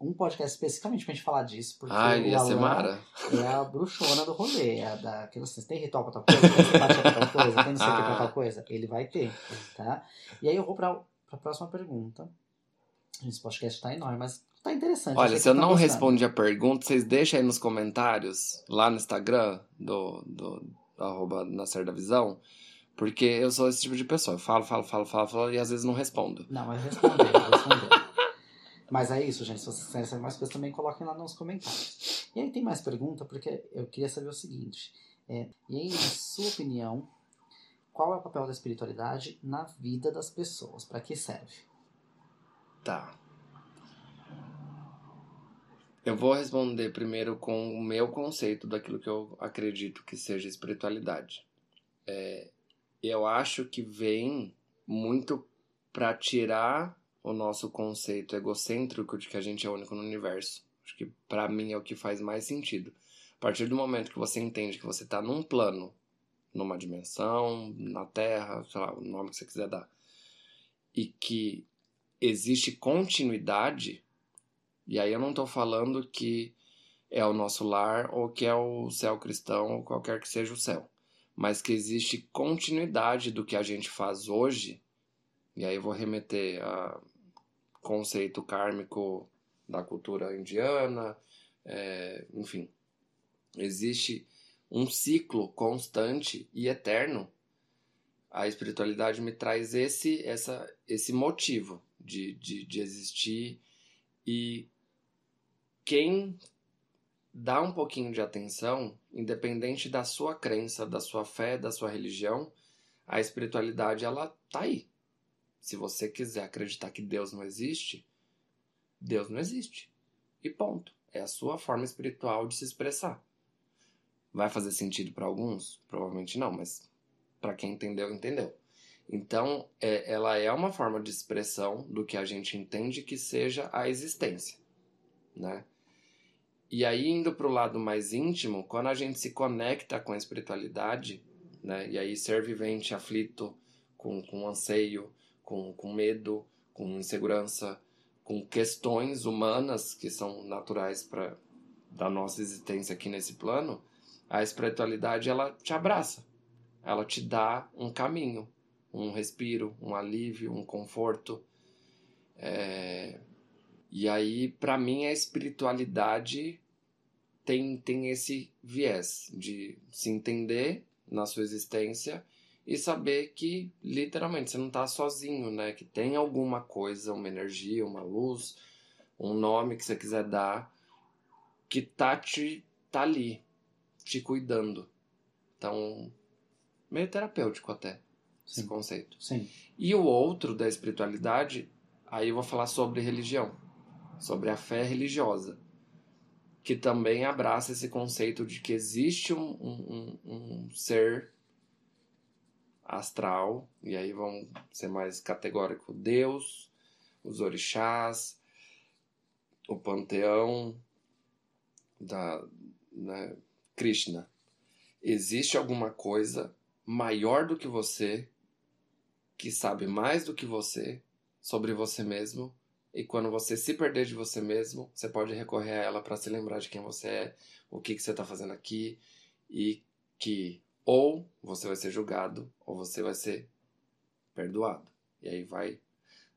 um podcast especificamente pra gente falar disso, porque Ai, ia ser Mara. é a bruxona do rolê, é da, assim, tem ritual pra tal coisa, tem simpatia pra tal coisa, tem não sei o que pra tal coisa, ele vai ter, tá? E aí eu vou pra, pra próxima pergunta. Esse podcast tá enorme, mas tá interessante. Olha, se eu tá não gostando. respondi a pergunta, vocês deixam aí nos comentários, lá no Instagram, do, do, do arroba Nascer da Visão, porque eu sou esse tipo de pessoa. Eu falo, falo, falo, falo, falo e às vezes não respondo. Não, mas responder, vou responder. Mas é isso, gente. Se vocês quiserem saber mais coisas, também coloquem lá nos comentários. E aí tem mais pergunta, porque eu queria saber o seguinte. é, e aí, na sua opinião, qual é o papel da espiritualidade na vida das pessoas? Para que serve? Tá. Eu vou responder primeiro com o meu conceito daquilo que eu acredito que seja espiritualidade. É, eu acho que vem muito para tirar o nosso conceito egocêntrico de que a gente é único no universo. Acho que para mim é o que faz mais sentido. A partir do momento que você entende que você está num plano, numa dimensão, na Terra, sei lá, o nome que você quiser dar, e que existe continuidade, e aí eu não estou falando que é o nosso lar ou que é o céu cristão ou qualquer que seja o céu, mas que existe continuidade do que a gente faz hoje, e aí eu vou remeter a conceito kármico da cultura indiana, é, enfim, existe um ciclo constante e eterno. A espiritualidade me traz esse, essa, esse motivo de, de, de existir e quem dá um pouquinho de atenção, independente da sua crença, da sua fé, da sua religião, a espiritualidade ela tá aí. Se você quiser acreditar que Deus não existe, Deus não existe. E ponto. É a sua forma espiritual de se expressar. Vai fazer sentido para alguns? Provavelmente não, mas para quem entendeu, entendeu. Então, é, ela é uma forma de expressão do que a gente entende que seja a existência, né? E aí, indo para o lado mais íntimo, quando a gente se conecta com a espiritualidade, né? E aí, ser vivente, aflito, com, com anseio, com, com medo, com insegurança, com questões humanas que são naturais para da nossa existência aqui nesse plano, a espiritualidade ela te abraça, ela te dá um caminho, um respiro, um alívio, um conforto. É... E aí, para mim, a espiritualidade tem, tem esse viés de se entender na sua existência e saber que literalmente você não está sozinho, né? Que tem alguma coisa, uma energia, uma luz, um nome que você quiser dar que tá te tá ali, te cuidando. Então, meio terapêutico até Sim. esse conceito. Sim. E o outro da espiritualidade, aí eu vou falar sobre religião, sobre a fé religiosa, que também abraça esse conceito de que existe um, um, um, ser astral, e aí vão ser mais categórico Deus, os orixás, o panteão da né, Krishna. Existe alguma coisa maior do que você, que sabe mais do que você sobre você mesmo, e quando você se perder de você mesmo, você pode recorrer a ela para se lembrar de quem você é, o que, que você está fazendo aqui, e que ou você vai ser julgado, ou você vai ser perdoado. E aí vai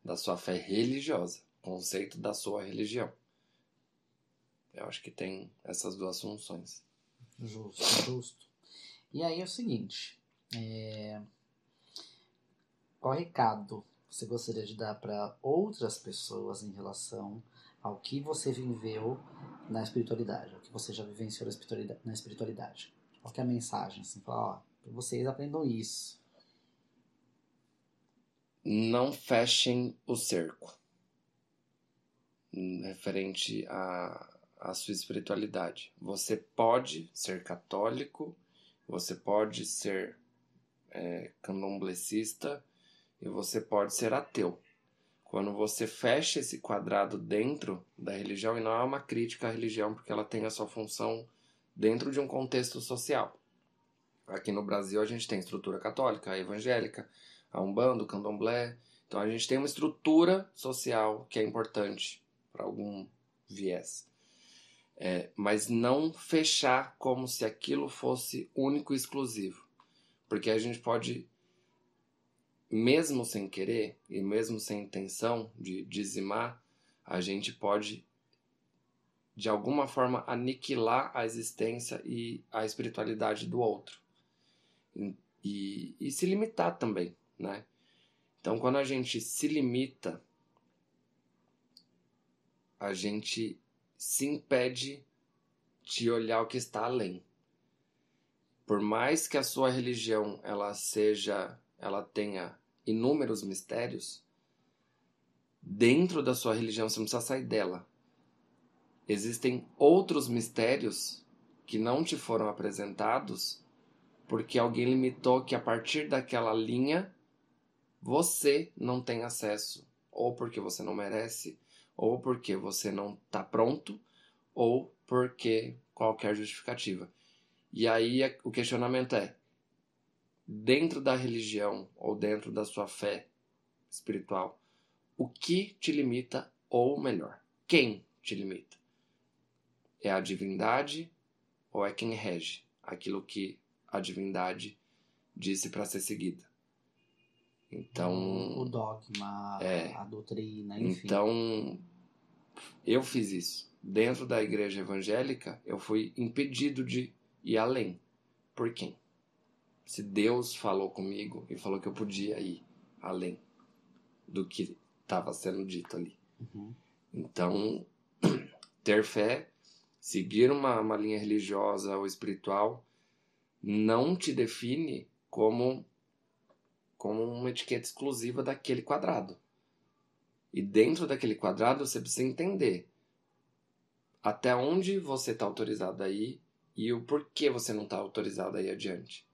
da sua fé religiosa, conceito da sua religião. Eu acho que tem essas duas funções. Justo, justo. E aí é o seguinte: é... qual recado você gostaria de dar para outras pessoas em relação ao que você viveu na espiritualidade, ao que você já vivenciou na espiritualidade? Qual é a mensagem? Assim, falar, ó, vocês aprendam isso. Não fechem o cerco referente à, à sua espiritualidade. Você pode ser católico, você pode ser é, candomblessista e você pode ser ateu. Quando você fecha esse quadrado dentro da religião, e não é uma crítica à religião, porque ela tem a sua função dentro de um contexto social. Aqui no Brasil a gente tem estrutura católica, evangélica, a umbanda, o candomblé. Então a gente tem uma estrutura social que é importante para algum viés. É, mas não fechar como se aquilo fosse único e exclusivo. Porque a gente pode, mesmo sem querer e mesmo sem intenção de dizimar, a gente pode de alguma forma aniquilar a existência e a espiritualidade do outro. E, e, se limitar também, né? Então, quando a gente se limita, a gente se impede de olhar o que está além. Por mais que a sua religião ela seja, ela tenha inúmeros mistérios, dentro da sua religião você não precisa sair dela Existem outros mistérios que não te foram apresentados porque alguém limitou que a partir daquela linha você não tem acesso, ou porque você não merece, ou porque você não está pronto, ou porque qualquer justificativa. E aí é, o questionamento é: dentro da religião ou dentro da sua fé espiritual, o que te limita, ou melhor, quem te limita? É a divindade ou é quem rege aquilo que a divindade disse para ser seguida. Então. O dogma, É. a doutrina, enfim. Então, eu fiz isso. Dentro da igreja evangélica, eu fui impedido de ir além. Por quem? Se Deus falou comigo e falou que eu podia ir além do que estava sendo dito ali. Uhum. Então, ter fé, seguir uma, uma linha religiosa ou espiritual, não te define como, como uma etiqueta exclusiva daquele quadrado. E dentro daquele quadrado você precisa entender até onde você está autorizado a ir e o porquê você não está autorizado a ir adiante.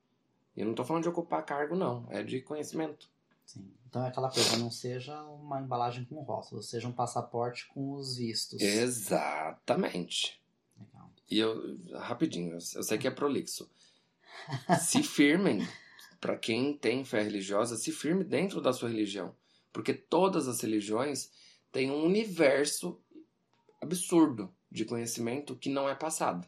Eu não estou falando de ocupar cargo, não. É de conhecimento. Sim. Então é aquela coisa, não seja uma embalagem com rótulo, seja um passaporte com os vistos. Exatamente. Legal. E eu, rapidinho, eu, eu sei que é prolixo. Se firmem, para quem tem fé religiosa, se firme dentro da sua religião. Porque todas as religiões têm um universo absurdo de conhecimento que não é passado.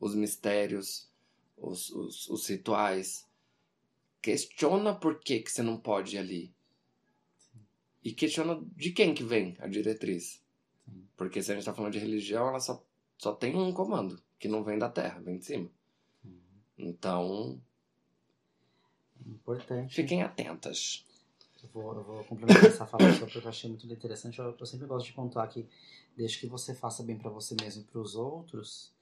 Os mistérios, os, os, os rituais. Questiona por que, que você não pode ir ali. E questiona de quem que vem a diretriz. Sim. Porque se a gente está falando de religião, ela só, só tem um comando, que não vem da terra, vem de cima. Uhum. Então, Importante. fiquem atentas. Eu vou, eu vou complementar essa fala sua, porque eu achei muito interessante. Eu, eu sempre gosto de pontuar que, desde que você faça bem para você mesmo e para os outros,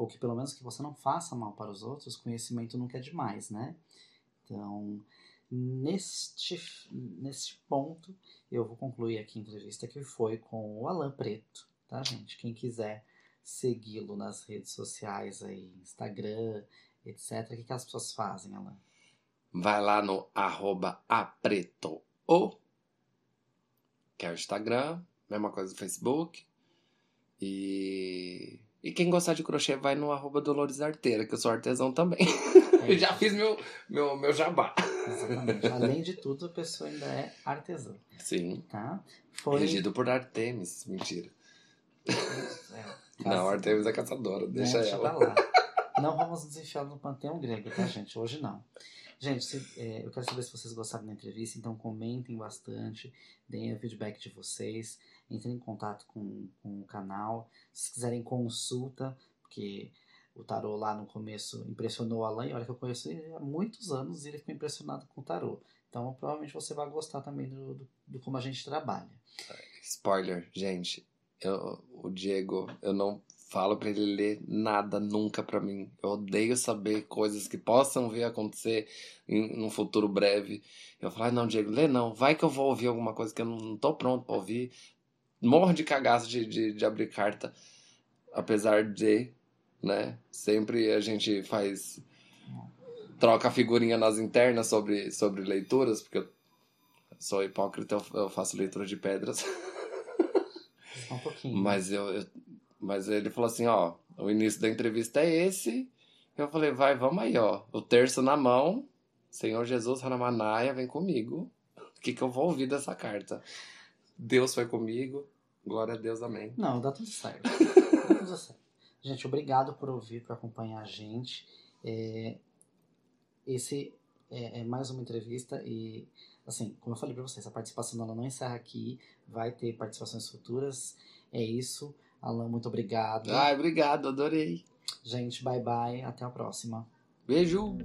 ou que pelo menos que você não faça mal para os outros, conhecimento nunca é demais, né? Então, neste, neste ponto, eu vou concluir aqui a entrevista que foi com o Alan Preto, tá, gente? Quem quiser segui-lo nas redes sociais aí, Instagram, etc. O que, que as pessoas fazem, Alan? Vai lá no arroba apretoo, que é o Instagram, mesma coisa do Facebook. E, e quem gostar de crochê vai no arroba Dolores Arteira, que eu sou artesão também. É Eu já fiz meu, meu, meu jabá. Exatamente. Além de tudo, a pessoa ainda é artesã, Sim. tá? Foi... Regido por Artemis. Mentira. É, Não, Artemis é caçadora, deixa né, ela. lá. Não vamos nos enfiar no panteão grego, tá, gente? Hoje não. Gente, se- é, eu quero saber se vocês gostaram da entrevista, então comentem bastante, deem o feedback de vocês, entrem em contato com, com o canal. Se quiserem consulta, porque o tarô lá no começo impressionou o Alan, e olha que eu conheço ele há muitos anos e ele ficou impressionado com o tarô. Então provavelmente você vai gostar também do, do, do como a gente trabalha. Spoiler, gente. Eu, o Diego, eu não falo pra ele ler nada nunca pra mim. Eu odeio saber coisas que possam vir a acontecer em num futuro breve. Eu falo, "Ai, não, Diego, lê não. Vai que eu vou ouvir alguma coisa que eu não, não tô pronto pra ouvir. Morro de cagaço de, de, de abrir carta. Apesar de, né? Sempre a gente faz. Troca figurinha nas internas sobre, sobre leituras, porque eu sou hipócrita, eu- faço leitura de pedras. Só um pouquinho. Mas eu, eu- mas ele falou assim, ó, o início da entrevista é esse. Eu falei, vai, vamos aí, ó. O terço na mão, Senhor Jesus Haramanaia, vem comigo. O que, que eu vou ouvir dessa carta? Deus foi comigo. Glória a Deus, amém. Não, dá tudo certo. Dá tudo certo. Gente, obrigado por ouvir, por acompanhar a gente. É, esse é, é mais uma entrevista e, assim, como eu falei pra vocês, a participação dela não encerra aqui. Vai ter participações futuras. É isso. Alan, muito obrigado. Ai, obrigado, adorei. Gente, bye bye. Até a próxima. Beijo.